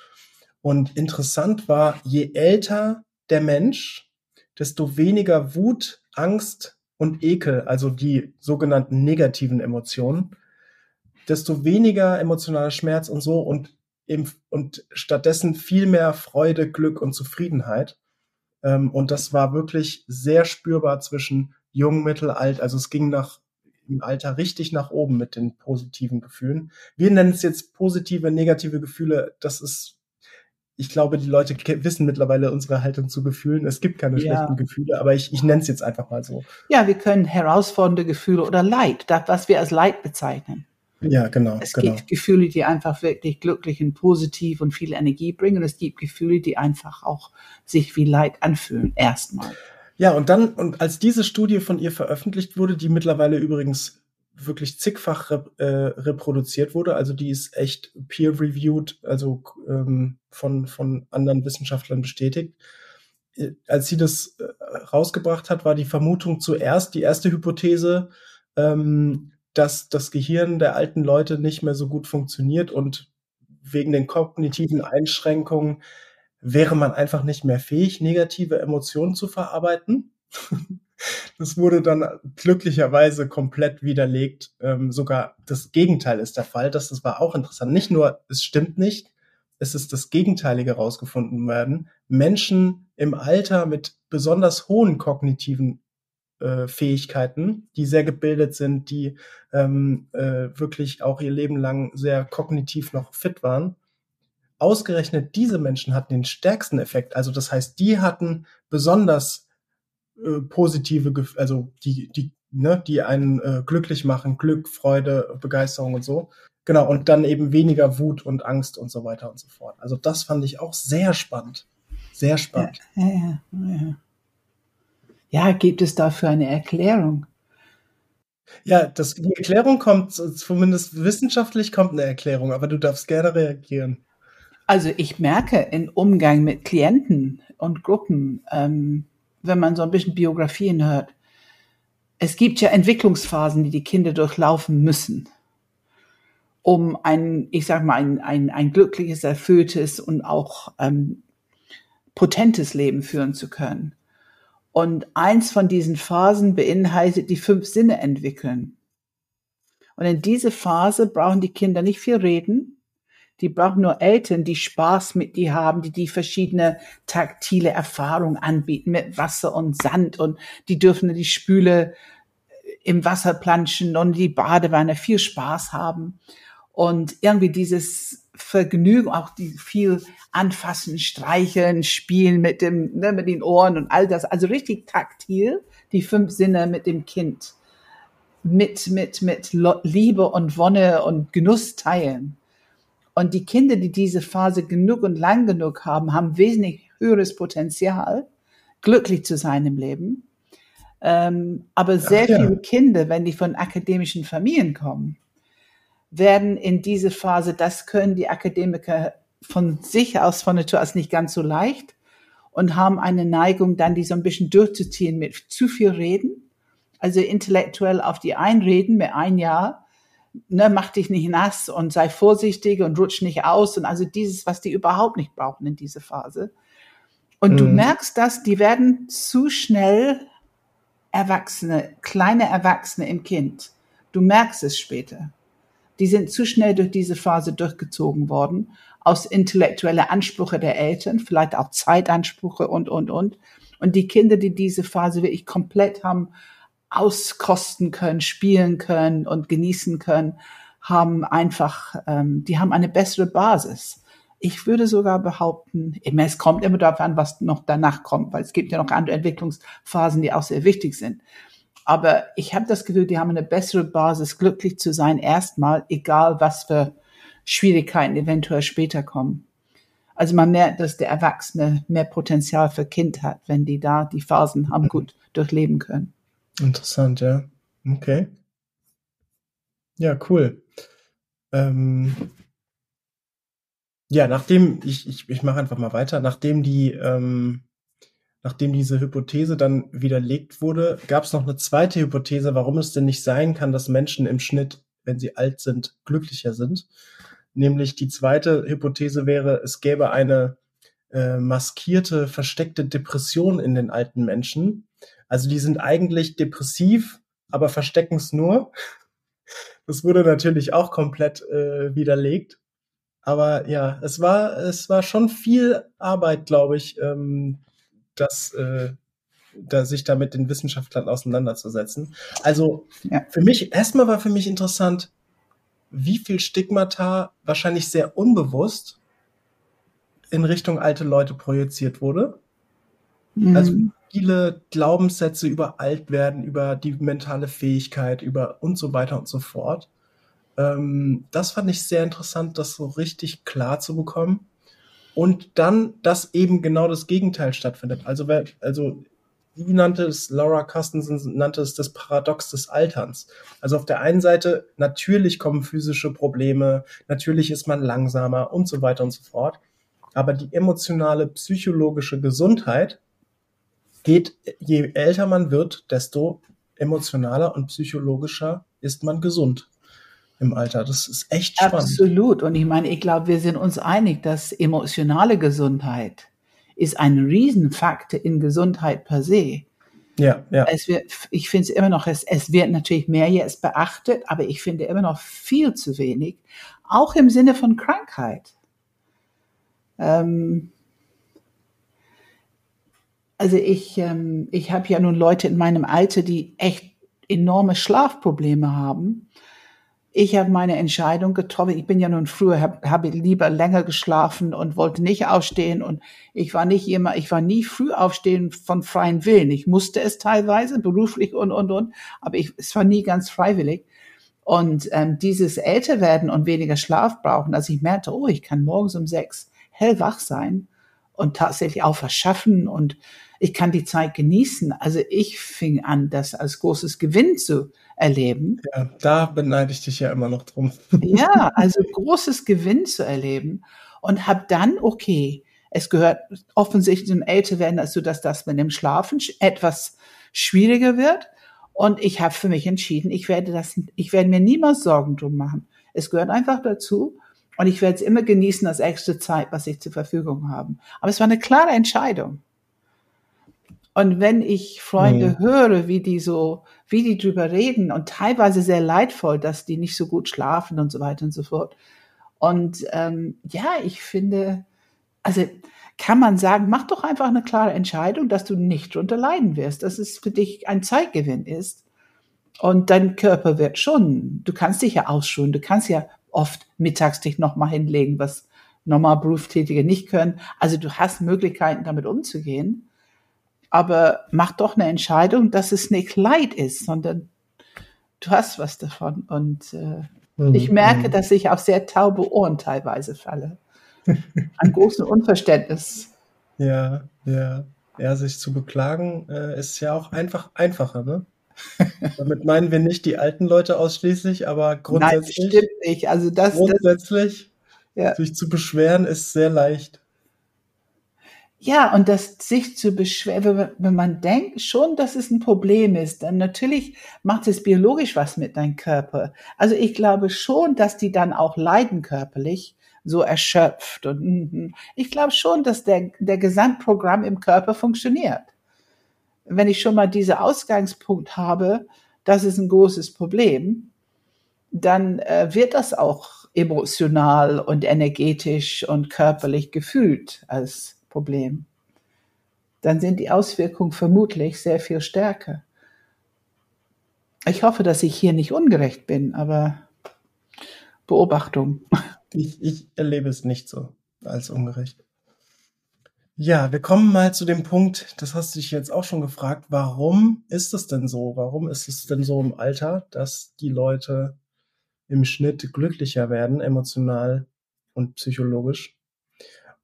Und interessant war, je älter der Mensch, desto weniger Wut, Angst und Ekel, also die sogenannten negativen Emotionen, desto weniger emotionaler Schmerz und so und, im, und stattdessen viel mehr Freude, Glück und Zufriedenheit. Ähm, und das war wirklich sehr spürbar zwischen jung, mittel, alt. Also es ging nach im Alter richtig nach oben mit den positiven Gefühlen. Wir nennen es jetzt positive, negative Gefühle. Das ist, ich glaube, die Leute wissen mittlerweile unsere Haltung zu Gefühlen. Es gibt keine ja. schlechten Gefühle, aber ich, ich nenne es jetzt einfach mal so. Ja, wir können herausfordernde Gefühle oder Leid, das, was wir als Leid bezeichnen. Ja, genau. Es genau. gibt Gefühle, die einfach wirklich glücklich und positiv und viel Energie bringen. Und es gibt Gefühle, die einfach auch sich wie Leid anfühlen, erstmal. Ja, und dann, und als diese Studie von ihr veröffentlicht wurde, die mittlerweile übrigens wirklich zigfach rep äh, reproduziert wurde, also die ist echt peer-reviewed, also ähm, von, von anderen Wissenschaftlern bestätigt. Äh, als sie das äh, rausgebracht hat, war die Vermutung zuerst, die erste Hypothese, ähm, dass das Gehirn der alten Leute nicht mehr so gut funktioniert und wegen den kognitiven Einschränkungen wäre man einfach nicht mehr fähig, negative Emotionen zu verarbeiten. das wurde dann glücklicherweise komplett widerlegt. Ähm, sogar das Gegenteil ist der Fall. Das, das war auch interessant. Nicht nur, es stimmt nicht, es ist das Gegenteilige rausgefunden werden. Menschen im Alter mit besonders hohen kognitiven äh, Fähigkeiten, die sehr gebildet sind, die ähm, äh, wirklich auch ihr Leben lang sehr kognitiv noch fit waren. Ausgerechnet diese Menschen hatten den stärksten Effekt. Also das heißt, die hatten besonders äh, positive, also die, die, ne, die einen äh, glücklich machen, Glück, Freude, Begeisterung und so. Genau, und dann eben weniger Wut und Angst und so weiter und so fort. Also das fand ich auch sehr spannend. Sehr spannend. Ja, ja, ja. Ja, gibt es dafür eine Erklärung? Ja, das, die Erklärung kommt, zumindest wissenschaftlich kommt eine Erklärung, aber du darfst gerne reagieren. Also ich merke im Umgang mit Klienten und Gruppen, ähm, wenn man so ein bisschen Biografien hört, es gibt ja Entwicklungsphasen, die die Kinder durchlaufen müssen, um ein, ich sag mal, ein, ein, ein glückliches, erfülltes und auch ähm, potentes Leben führen zu können. Und eins von diesen Phasen beinhaltet die fünf Sinne entwickeln. Und in diese Phase brauchen die Kinder nicht viel reden. Die brauchen nur Eltern, die Spaß mit die haben, die die verschiedene taktile Erfahrung anbieten mit Wasser und Sand und die dürfen die Spüle im Wasser planschen und die Badewanne viel Spaß haben. Und irgendwie dieses Vergnügen, auch die viel anfassen, streicheln, spielen mit dem, ne, mit den Ohren und all das. Also richtig taktil, die fünf Sinne mit dem Kind. Mit, mit, mit Liebe und Wonne und Genuss teilen. Und die Kinder, die diese Phase genug und lang genug haben, haben wesentlich höheres Potenzial, glücklich zu sein im Leben. Ähm, aber sehr ja. viele Kinder, wenn die von akademischen Familien kommen, werden in diese Phase, das können die Akademiker von sich aus, von Natur aus nicht ganz so leicht und haben eine Neigung, dann die so ein bisschen durchzuziehen mit zu viel Reden, also intellektuell auf die einreden mit ein Jahr, ne, mach dich nicht nass und sei vorsichtig und rutsch nicht aus und also dieses, was die überhaupt nicht brauchen in dieser Phase. Und mhm. du merkst dass die werden zu schnell Erwachsene, kleine Erwachsene im Kind. Du merkst es später die sind zu schnell durch diese Phase durchgezogen worden, aus intellektuelle Ansprüche der Eltern, vielleicht auch Zeitansprüche und, und, und. Und die Kinder, die diese Phase wirklich komplett haben auskosten können, spielen können und genießen können, haben einfach, ähm, die haben eine bessere Basis. Ich würde sogar behaupten, es kommt immer darauf an, was noch danach kommt, weil es gibt ja noch andere Entwicklungsphasen, die auch sehr wichtig sind. Aber ich habe das Gefühl, die haben eine bessere Basis, glücklich zu sein, erstmal, egal was für Schwierigkeiten eventuell später kommen. Also man merkt, dass der Erwachsene mehr Potenzial für Kind hat, wenn die da die Phasen haben gut durchleben können. Interessant, ja. Okay. Ja, cool. Ähm, ja, nachdem, ich, ich, ich mache einfach mal weiter, nachdem die, ähm, nachdem diese Hypothese dann widerlegt wurde, gab es noch eine zweite Hypothese, warum es denn nicht sein kann, dass Menschen im Schnitt, wenn sie alt sind, glücklicher sind. Nämlich die zweite Hypothese wäre, es gäbe eine äh, maskierte, versteckte Depression in den alten Menschen. Also die sind eigentlich depressiv, aber verstecken es nur. Das wurde natürlich auch komplett äh, widerlegt. Aber ja, es war, es war schon viel Arbeit, glaube ich, ähm, das, äh, da, sich da mit den Wissenschaftlern auseinanderzusetzen. Also ja. für mich, erstmal war für mich interessant, wie viel Stigmata wahrscheinlich sehr unbewusst in Richtung alte Leute projiziert wurde. Mhm. Also viele Glaubenssätze über alt werden, über die mentale Fähigkeit, über und so weiter und so fort. Ähm, das fand ich sehr interessant, das so richtig klar zu bekommen. Und dann, dass eben genau das Gegenteil stattfindet. Also, also sie nannte es, Laura Carstensen nannte es das Paradox des Alterns. Also auf der einen Seite, natürlich kommen physische Probleme, natürlich ist man langsamer und so weiter und so fort. Aber die emotionale, psychologische Gesundheit geht, je älter man wird, desto emotionaler und psychologischer ist man gesund im Alter. Das ist echt spannend. Absolut. Und ich meine, ich glaube, wir sind uns einig, dass emotionale Gesundheit ist ein Riesenfaktor in Gesundheit per se. Ja, ja. Wird, ich finde es immer noch, es, es wird natürlich mehr jetzt beachtet, aber ich finde immer noch viel zu wenig, auch im Sinne von Krankheit. Ähm, also ich, ähm, ich habe ja nun Leute in meinem Alter, die echt enorme Schlafprobleme haben. Ich habe meine Entscheidung getroffen. Ich bin ja nun früher, habe hab lieber länger geschlafen und wollte nicht aufstehen. Und ich war nicht immer, ich war nie früh aufstehen von freien Willen. Ich musste es teilweise, beruflich und, und, und. Aber ich, es war nie ganz freiwillig. Und ähm, dieses Älterwerden und weniger Schlaf brauchen, als ich merkte, oh, ich kann morgens um sechs hellwach sein und tatsächlich auch was schaffen und ich kann die Zeit genießen. Also ich fing an, das als großes Gewinn zu erleben. Ja, da beneide ich dich ja immer noch drum. Ja, also großes Gewinn zu erleben und habe dann, okay, es gehört offensichtlich zum Älterwerden dazu, dass das mit dem Schlafen etwas schwieriger wird. Und ich habe für mich entschieden, ich werde das, ich werde mir niemals Sorgen drum machen. Es gehört einfach dazu. Und ich werde es immer genießen als extra Zeit, was ich zur Verfügung habe. Aber es war eine klare Entscheidung. Und wenn ich Freunde mhm. höre, wie die so, wie die drüber reden und teilweise sehr leidvoll, dass die nicht so gut schlafen und so weiter und so fort. Und ähm, ja, ich finde, also kann man sagen, mach doch einfach eine klare Entscheidung, dass du nicht drunter leiden wirst, dass es für dich ein Zeitgewinn ist. Und dein Körper wird schon, du kannst dich ja ausschulen, du kannst ja oft mittags dich nochmal hinlegen, was normal Berufstätige nicht können. Also du hast Möglichkeiten, damit umzugehen aber mach doch eine Entscheidung, dass es nicht Leid ist, sondern du hast was davon. Und äh, mhm. ich merke, dass ich auf sehr taube Ohren teilweise falle. An großem Unverständnis. Ja, ja. Ja, sich zu beklagen äh, ist ja auch einfach einfacher, ne? Damit meinen wir nicht die alten Leute ausschließlich, aber grundsätzlich. Nein, stimmt nicht. Also das, grundsätzlich, das, ja. sich zu beschweren, ist sehr leicht. Ja, und das sich zu beschweren, wenn man denkt schon, dass es ein Problem ist, dann natürlich macht es biologisch was mit deinem Körper. Also ich glaube schon, dass die dann auch leiden körperlich, so erschöpft. Und mhm. ich glaube schon, dass der, der Gesamtprogramm im Körper funktioniert. Wenn ich schon mal diesen Ausgangspunkt habe, das ist ein großes Problem. dann äh, wird das auch emotional und energetisch und körperlich gefühlt als Problem. Dann sind die Auswirkungen vermutlich sehr viel stärker. Ich hoffe, dass ich hier nicht ungerecht bin, aber Beobachtung. Ich, ich erlebe es nicht so als ungerecht. Ja, wir kommen mal zu dem Punkt, das hast du dich jetzt auch schon gefragt, warum ist es denn so? Warum ist es denn so im Alter, dass die Leute im Schnitt glücklicher werden, emotional und psychologisch?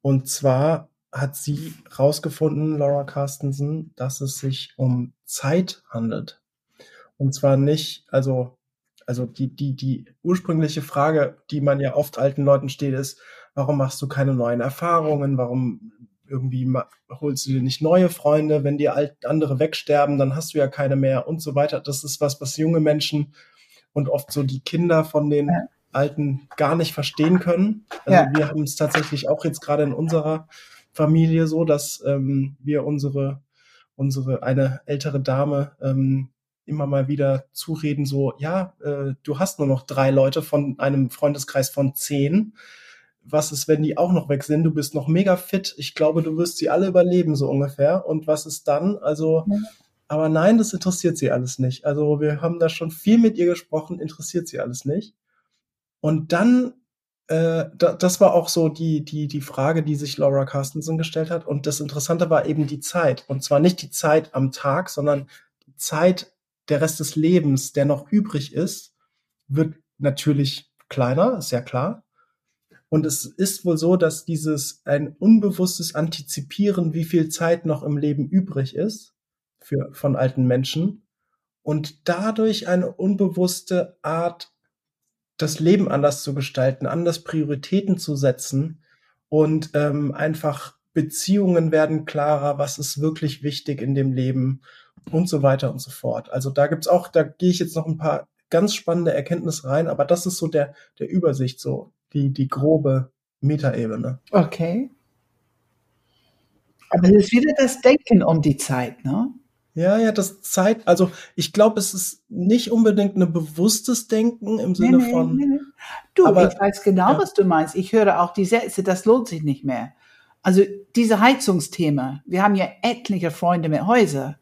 Und zwar hat sie rausgefunden, Laura Carstensen, dass es sich um Zeit handelt. Und zwar nicht, also, also die, die, die ursprüngliche Frage, die man ja oft alten Leuten steht, ist, warum machst du keine neuen Erfahrungen? Warum irgendwie holst du dir nicht neue Freunde, wenn die alt, andere wegsterben, dann hast du ja keine mehr und so weiter. Das ist was, was junge Menschen und oft so die Kinder von den ja. Alten gar nicht verstehen können. Also ja. wir haben es tatsächlich auch jetzt gerade in unserer Familie so, dass ähm, wir unsere, unsere, eine ältere Dame ähm, immer mal wieder zureden, so, ja, äh, du hast nur noch drei Leute von einem Freundeskreis von zehn was ist, wenn die auch noch weg sind? Du bist noch mega fit. Ich glaube, du wirst sie alle überleben, so ungefähr. Und was ist dann? Also, ja. aber nein, das interessiert sie alles nicht. Also, wir haben da schon viel mit ihr gesprochen, interessiert sie alles nicht. Und dann, äh, da, das war auch so die, die, die Frage, die sich Laura Carstensen gestellt hat. Und das Interessante war eben die Zeit. Und zwar nicht die Zeit am Tag, sondern die Zeit, der Rest des Lebens, der noch übrig ist, wird natürlich kleiner, ist ja klar. Und es ist wohl so, dass dieses ein unbewusstes Antizipieren, wie viel Zeit noch im Leben übrig ist für, von alten Menschen und dadurch eine unbewusste Art, das Leben anders zu gestalten, anders Prioritäten zu setzen und ähm, einfach Beziehungen werden klarer, was ist wirklich wichtig in dem Leben und so weiter und so fort. Also da gibt's auch, da gehe ich jetzt noch ein paar ganz spannende Erkenntnisse rein, aber das ist so der, der Übersicht so die, die grobe Metaebene. Okay. Aber es ist wieder das Denken um die Zeit, ne? Ja, ja, das Zeit, also ich glaube, es ist nicht unbedingt ein bewusstes Denken im Sinne nee, nee, von. Nee, du, aber, ich weiß genau, ja. was du meinst. Ich höre auch die Sätze, das lohnt sich nicht mehr. Also diese Heizungsthema, wir haben ja etliche Freunde mit Häusern.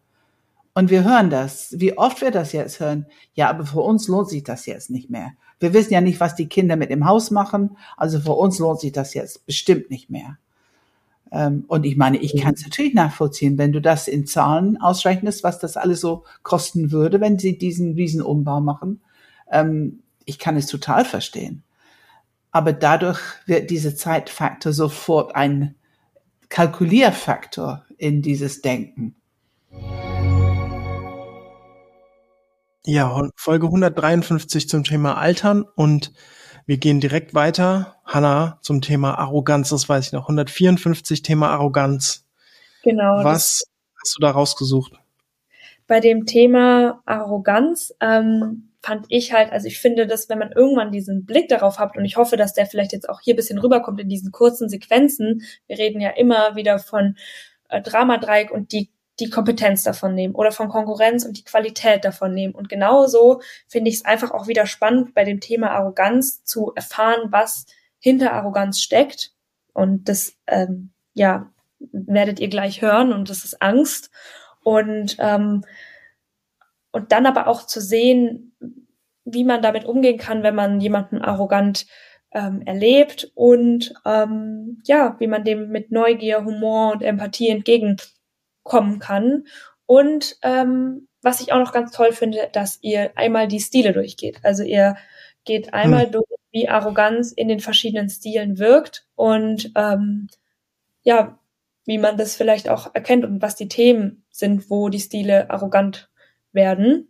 Und wir hören das. Wie oft wir das jetzt hören? Ja, aber für uns lohnt sich das jetzt nicht mehr. Wir wissen ja nicht, was die Kinder mit dem Haus machen. Also für uns lohnt sich das jetzt bestimmt nicht mehr. Ähm, und ich meine, ich kann es natürlich nachvollziehen, wenn du das in Zahlen ausrechnest, was das alles so kosten würde, wenn sie diesen Riesenumbau machen. Ähm, ich kann es total verstehen. Aber dadurch wird dieser Zeitfaktor sofort ein Kalkulierfaktor in dieses Denken. Ja, Folge 153 zum Thema Altern und wir gehen direkt weiter. Hanna, zum Thema Arroganz, das weiß ich noch. 154 Thema Arroganz. Genau. Was hast du da rausgesucht? Bei dem Thema Arroganz ähm, fand ich halt, also ich finde, dass wenn man irgendwann diesen Blick darauf hat, und ich hoffe, dass der vielleicht jetzt auch hier bisschen rüberkommt in diesen kurzen Sequenzen, wir reden ja immer wieder von äh, Dramadreieck und die die Kompetenz davon nehmen oder von Konkurrenz und die Qualität davon nehmen. Und genauso finde ich es einfach auch wieder spannend, bei dem Thema Arroganz zu erfahren, was hinter Arroganz steckt. Und das, ähm, ja, werdet ihr gleich hören und das ist Angst. Und, ähm, und dann aber auch zu sehen, wie man damit umgehen kann, wenn man jemanden arrogant ähm, erlebt und ähm, ja, wie man dem mit Neugier, Humor und Empathie entgegen kommen kann. Und ähm, was ich auch noch ganz toll finde, dass ihr einmal die Stile durchgeht. Also ihr geht einmal hm. durch, wie Arroganz in den verschiedenen Stilen wirkt und ähm, ja, wie man das vielleicht auch erkennt und was die Themen sind, wo die Stile arrogant werden.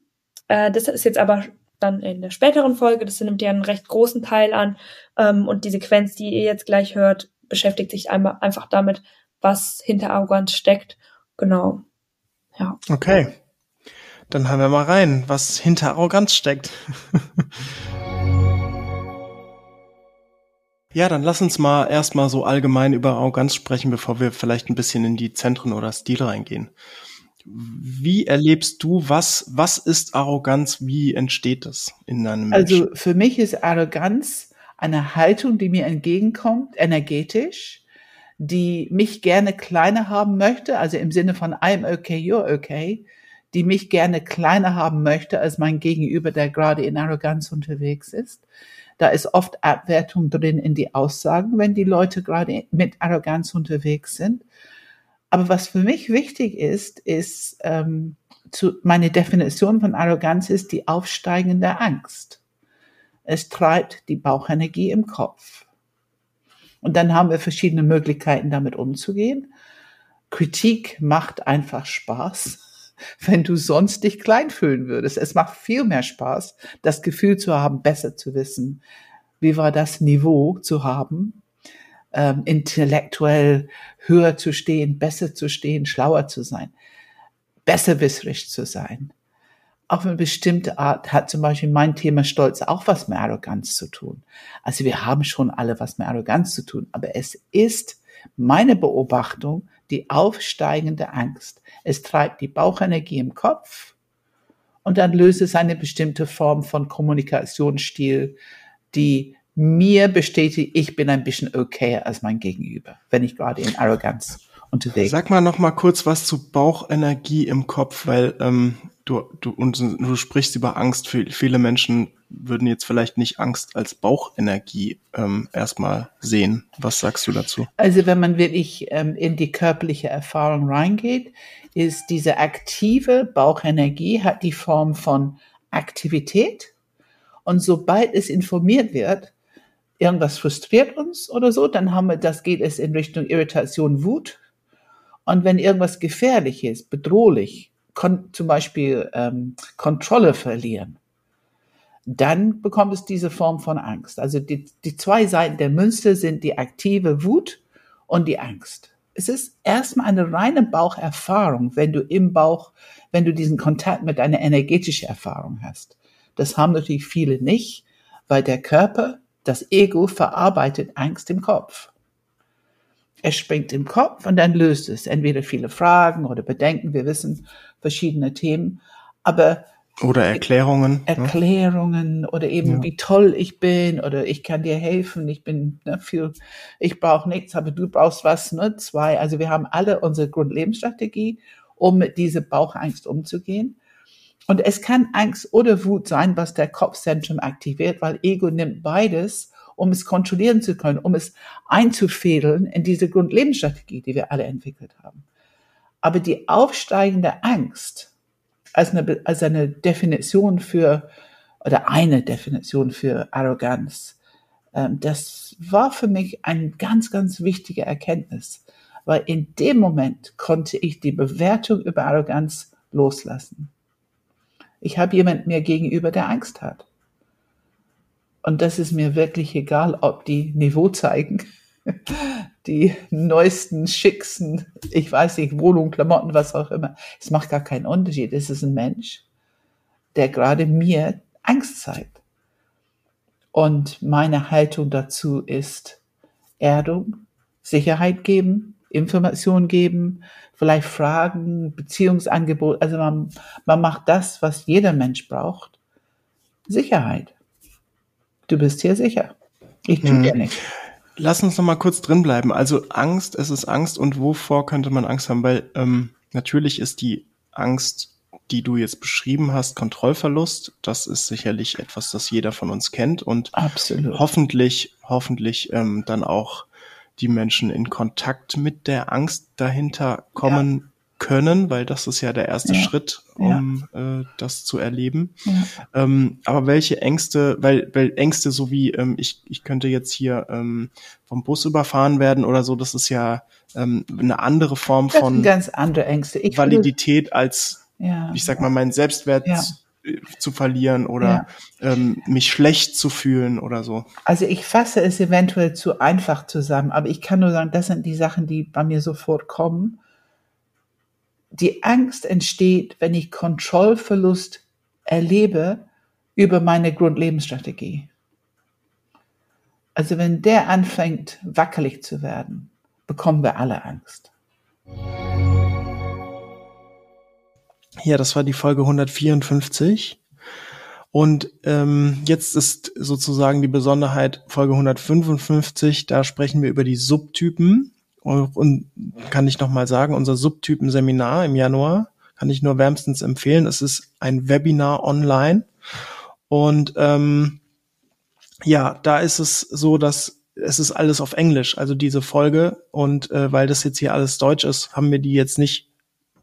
Äh, das ist jetzt aber dann in der späteren Folge, das nimmt ja einen recht großen Teil an. Ähm, und die Sequenz, die ihr jetzt gleich hört, beschäftigt sich einmal einfach damit, was hinter Arroganz steckt Genau. Ja. Okay. Dann hören wir mal rein, was hinter Arroganz steckt. ja, dann lass uns mal erstmal so allgemein über Arroganz sprechen, bevor wir vielleicht ein bisschen in die Zentren oder Stile reingehen. wie erlebst du, was, was ist Arroganz? Wie entsteht das in einem Also Menschen? für mich ist Arroganz eine Haltung, die mir entgegenkommt, energetisch, die mich gerne kleiner haben möchte, also im Sinne von I'm okay, you're okay, die mich gerne kleiner haben möchte als mein Gegenüber, der gerade in Arroganz unterwegs ist. Da ist oft Abwertung drin in die Aussagen, wenn die Leute gerade mit Arroganz unterwegs sind. Aber was für mich wichtig ist, ist, ähm, zu, meine Definition von Arroganz ist die aufsteigende Angst. Es treibt die Bauchenergie im Kopf. Und dann haben wir verschiedene Möglichkeiten, damit umzugehen. Kritik macht einfach Spaß, wenn du sonst dich klein fühlen würdest. Es macht viel mehr Spaß, das Gefühl zu haben, besser zu wissen. Wie war das Niveau zu haben? ähm, intellektuell höher zu stehen, besser zu stehen, schlauer zu sein, besserwisserisch zu sein. Auf eine bestimmte Art hat zum Beispiel mein Thema Stolz auch was mit Arroganz zu tun. Also wir haben schon alle was mit Arroganz zu tun, aber es ist meine Beobachtung die aufsteigende Angst. Es treibt die Bauchenergie im Kopf und dann löst es eine bestimmte Form von Kommunikationsstil, die mir bestätigt, ich bin ein bisschen okayer als mein Gegenüber, wenn ich gerade in Arroganz unterwegs Sag mal noch mal kurz was zu Bauchenergie im Kopf, weil ähm, du, du, und du sprichst über Angst. Viele Menschen würden jetzt vielleicht nicht Angst als Bauchenergie ähm, erstmal sehen. Was sagst du dazu? Also wenn man wirklich ähm, in die körperliche Erfahrung reingeht, ist diese aktive Bauchenergie hat die Form von Aktivität. Und sobald es informiert wird, irgendwas frustriert uns oder so, dann haben wir, das geht es in Richtung Irritation, Wut. Und wenn irgendwas gefährlich ist, bedrohlich, zum Beispiel ähm, Kontrolle verlieren, dann bekommt es diese Form von Angst. Also die, die zwei Seiten der Münze sind die aktive Wut und die Angst. Es ist erstmal eine reine Baucherfahrung, wenn du im Bauch, wenn du diesen Kontakt mit deiner energetischen Erfahrung hast. Das haben natürlich viele nicht, weil der Körper das Ego verarbeitet Angst im Kopf. Es springt im Kopf und dann löst es entweder viele Fragen oder Bedenken. Wir wissen verschiedene Themen, aber oder Erklärungen. Ne? Erklärungen ne? oder eben ja. wie toll ich bin oder ich kann dir helfen. Ich bin ne, viel, ich brauche nichts, aber du brauchst was. Ne? Zwei. Also wir haben alle unsere Grundlebensstrategie, um mit dieser Bauchangst umzugehen. Und es kann Angst oder Wut sein, was der Kopfzentrum aktiviert, weil Ego nimmt beides, um es kontrollieren zu können, um es einzufädeln in diese Grundlebensstrategie, die wir alle entwickelt haben. Aber die aufsteigende Angst als eine, als eine Definition für, oder eine Definition für Arroganz, ähm, das war für mich ein ganz, ganz wichtige Erkenntnis, weil in dem Moment konnte ich die Bewertung über Arroganz loslassen. Ich habe jemand mir gegenüber, der Angst hat. Und das ist mir wirklich egal, ob die Niveau zeigen, die neuesten, schicksten, ich weiß nicht, Wohnung, Klamotten, was auch immer. Es macht gar keinen Unterschied. Es ist ein Mensch, der gerade mir Angst zeigt. Und meine Haltung dazu ist Erdung, Sicherheit geben, Informationen geben, vielleicht Fragen, Beziehungsangebot. Also man, man macht das, was jeder Mensch braucht. Sicherheit. Du bist hier sicher. Ich tue hm. dir nichts. Lass uns noch mal kurz drin bleiben. Also Angst, es ist Angst und wovor könnte man Angst haben? Weil ähm, natürlich ist die Angst, die du jetzt beschrieben hast, Kontrollverlust. Das ist sicherlich etwas, das jeder von uns kennt und Absolut. hoffentlich, hoffentlich ähm, dann auch die Menschen in Kontakt mit der Angst dahinter kommen ja. Können, weil das ist ja der erste ja. Schritt, um ja. äh, das zu erleben. Ähm, aber welche Ängste, weil, weil Ängste so wie ähm, ich, ich könnte jetzt hier ähm, vom Bus überfahren werden oder so, das ist ja ähm, eine andere Form das von ganz andere Ängste. Ich Validität als, ich sag mal, mein Selbstwert zu verlieren oder ja. ähm, mich schlecht zu fühlen oder so. Also ich fasse es eventuell zu einfach zusammen, aber ich kann nur sagen, das sind die Sachen, die bei mir sofort kommen. Die Angst entsteht, wenn ich Kontrollverlust erlebe über meine Grundlebensstrategie. Also wenn der anfängt, wackelig zu werden, bekommen wir alle Angst. Ja, das war die Folge 154. Und ähm, jetzt ist sozusagen die Besonderheit Folge 155. Da sprechen wir über die Subtypen. Und, kann ich noch mal sagen, unser Subtypen-Seminar im Januar kann ich nur wärmstens empfehlen. Es ist ein Webinar online. Und ähm, ja, da ist es so, dass es ist alles auf Englisch, also diese Folge. Und äh, weil das jetzt hier alles Deutsch ist, haben wir die jetzt nicht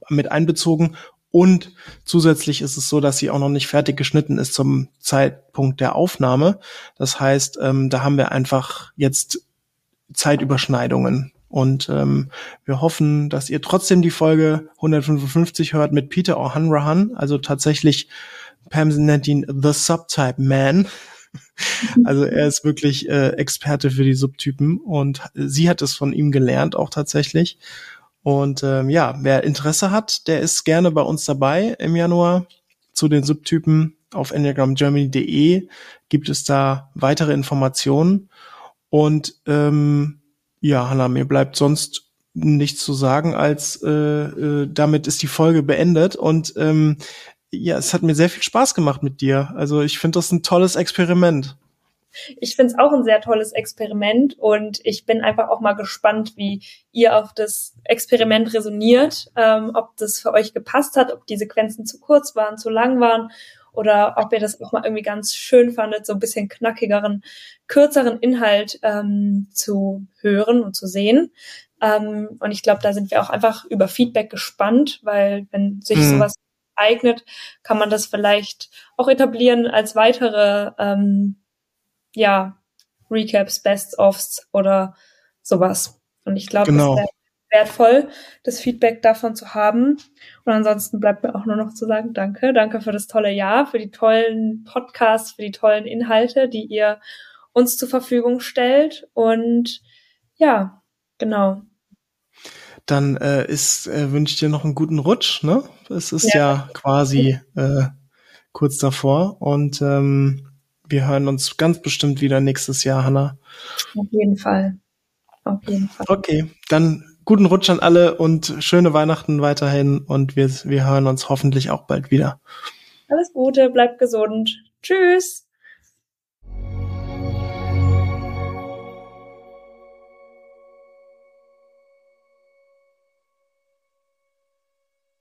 mit einbezogen. Und zusätzlich ist es so, dass sie auch noch nicht fertig geschnitten ist zum Zeitpunkt der Aufnahme. Das heißt, ähm, da haben wir einfach jetzt Zeitüberschneidungen. Und ähm, wir hoffen, dass ihr trotzdem die Folge 155 hört mit Peter O'Hanrahan, also tatsächlich Pam nennt ihn The Subtype Man. Also er ist wirklich äh, Experte für die Subtypen und sie hat es von ihm gelernt auch tatsächlich. Und ähm, ja, wer Interesse hat, der ist gerne bei uns dabei im Januar zu den Subtypen. Auf enneagramgermany.de gibt es da weitere Informationen. Und ähm, ja, Hanna, mir bleibt sonst nichts zu sagen, als äh, äh, damit ist die Folge beendet. Und ähm, ja, es hat mir sehr viel Spaß gemacht mit dir. Also ich finde das ein tolles Experiment. Ich finde es auch ein sehr tolles Experiment und ich bin einfach auch mal gespannt, wie ihr auf das Experiment resoniert, ähm, ob das für euch gepasst hat, ob die Sequenzen zu kurz waren, zu lang waren oder ob ihr das auch mal irgendwie ganz schön fandet, so ein bisschen knackigeren, kürzeren Inhalt ähm, zu hören und zu sehen. Ähm, und ich glaube, da sind wir auch einfach über Feedback gespannt, weil wenn sich mhm. sowas eignet, kann man das vielleicht auch etablieren als weitere, ähm, ja, Recaps, Best-ofs oder sowas. Und ich glaube, genau. das wäre wertvoll, das Feedback davon zu haben. Und ansonsten bleibt mir auch nur noch zu sagen, danke. Danke für das tolle Jahr, für die tollen Podcasts, für die tollen Inhalte, die ihr uns zur Verfügung stellt. Und ja, genau dann äh, ist äh, wünsche ich dir noch einen guten Rutsch. Ne? Es ist ja, ja quasi äh, kurz davor und ähm, wir hören uns ganz bestimmt wieder nächstes Jahr, Hanna. Auf jeden Fall. Auf jeden Fall. Okay, dann guten Rutsch an alle und schöne Weihnachten weiterhin und wir, wir hören uns hoffentlich auch bald wieder. Alles Gute, bleibt gesund. Tschüss.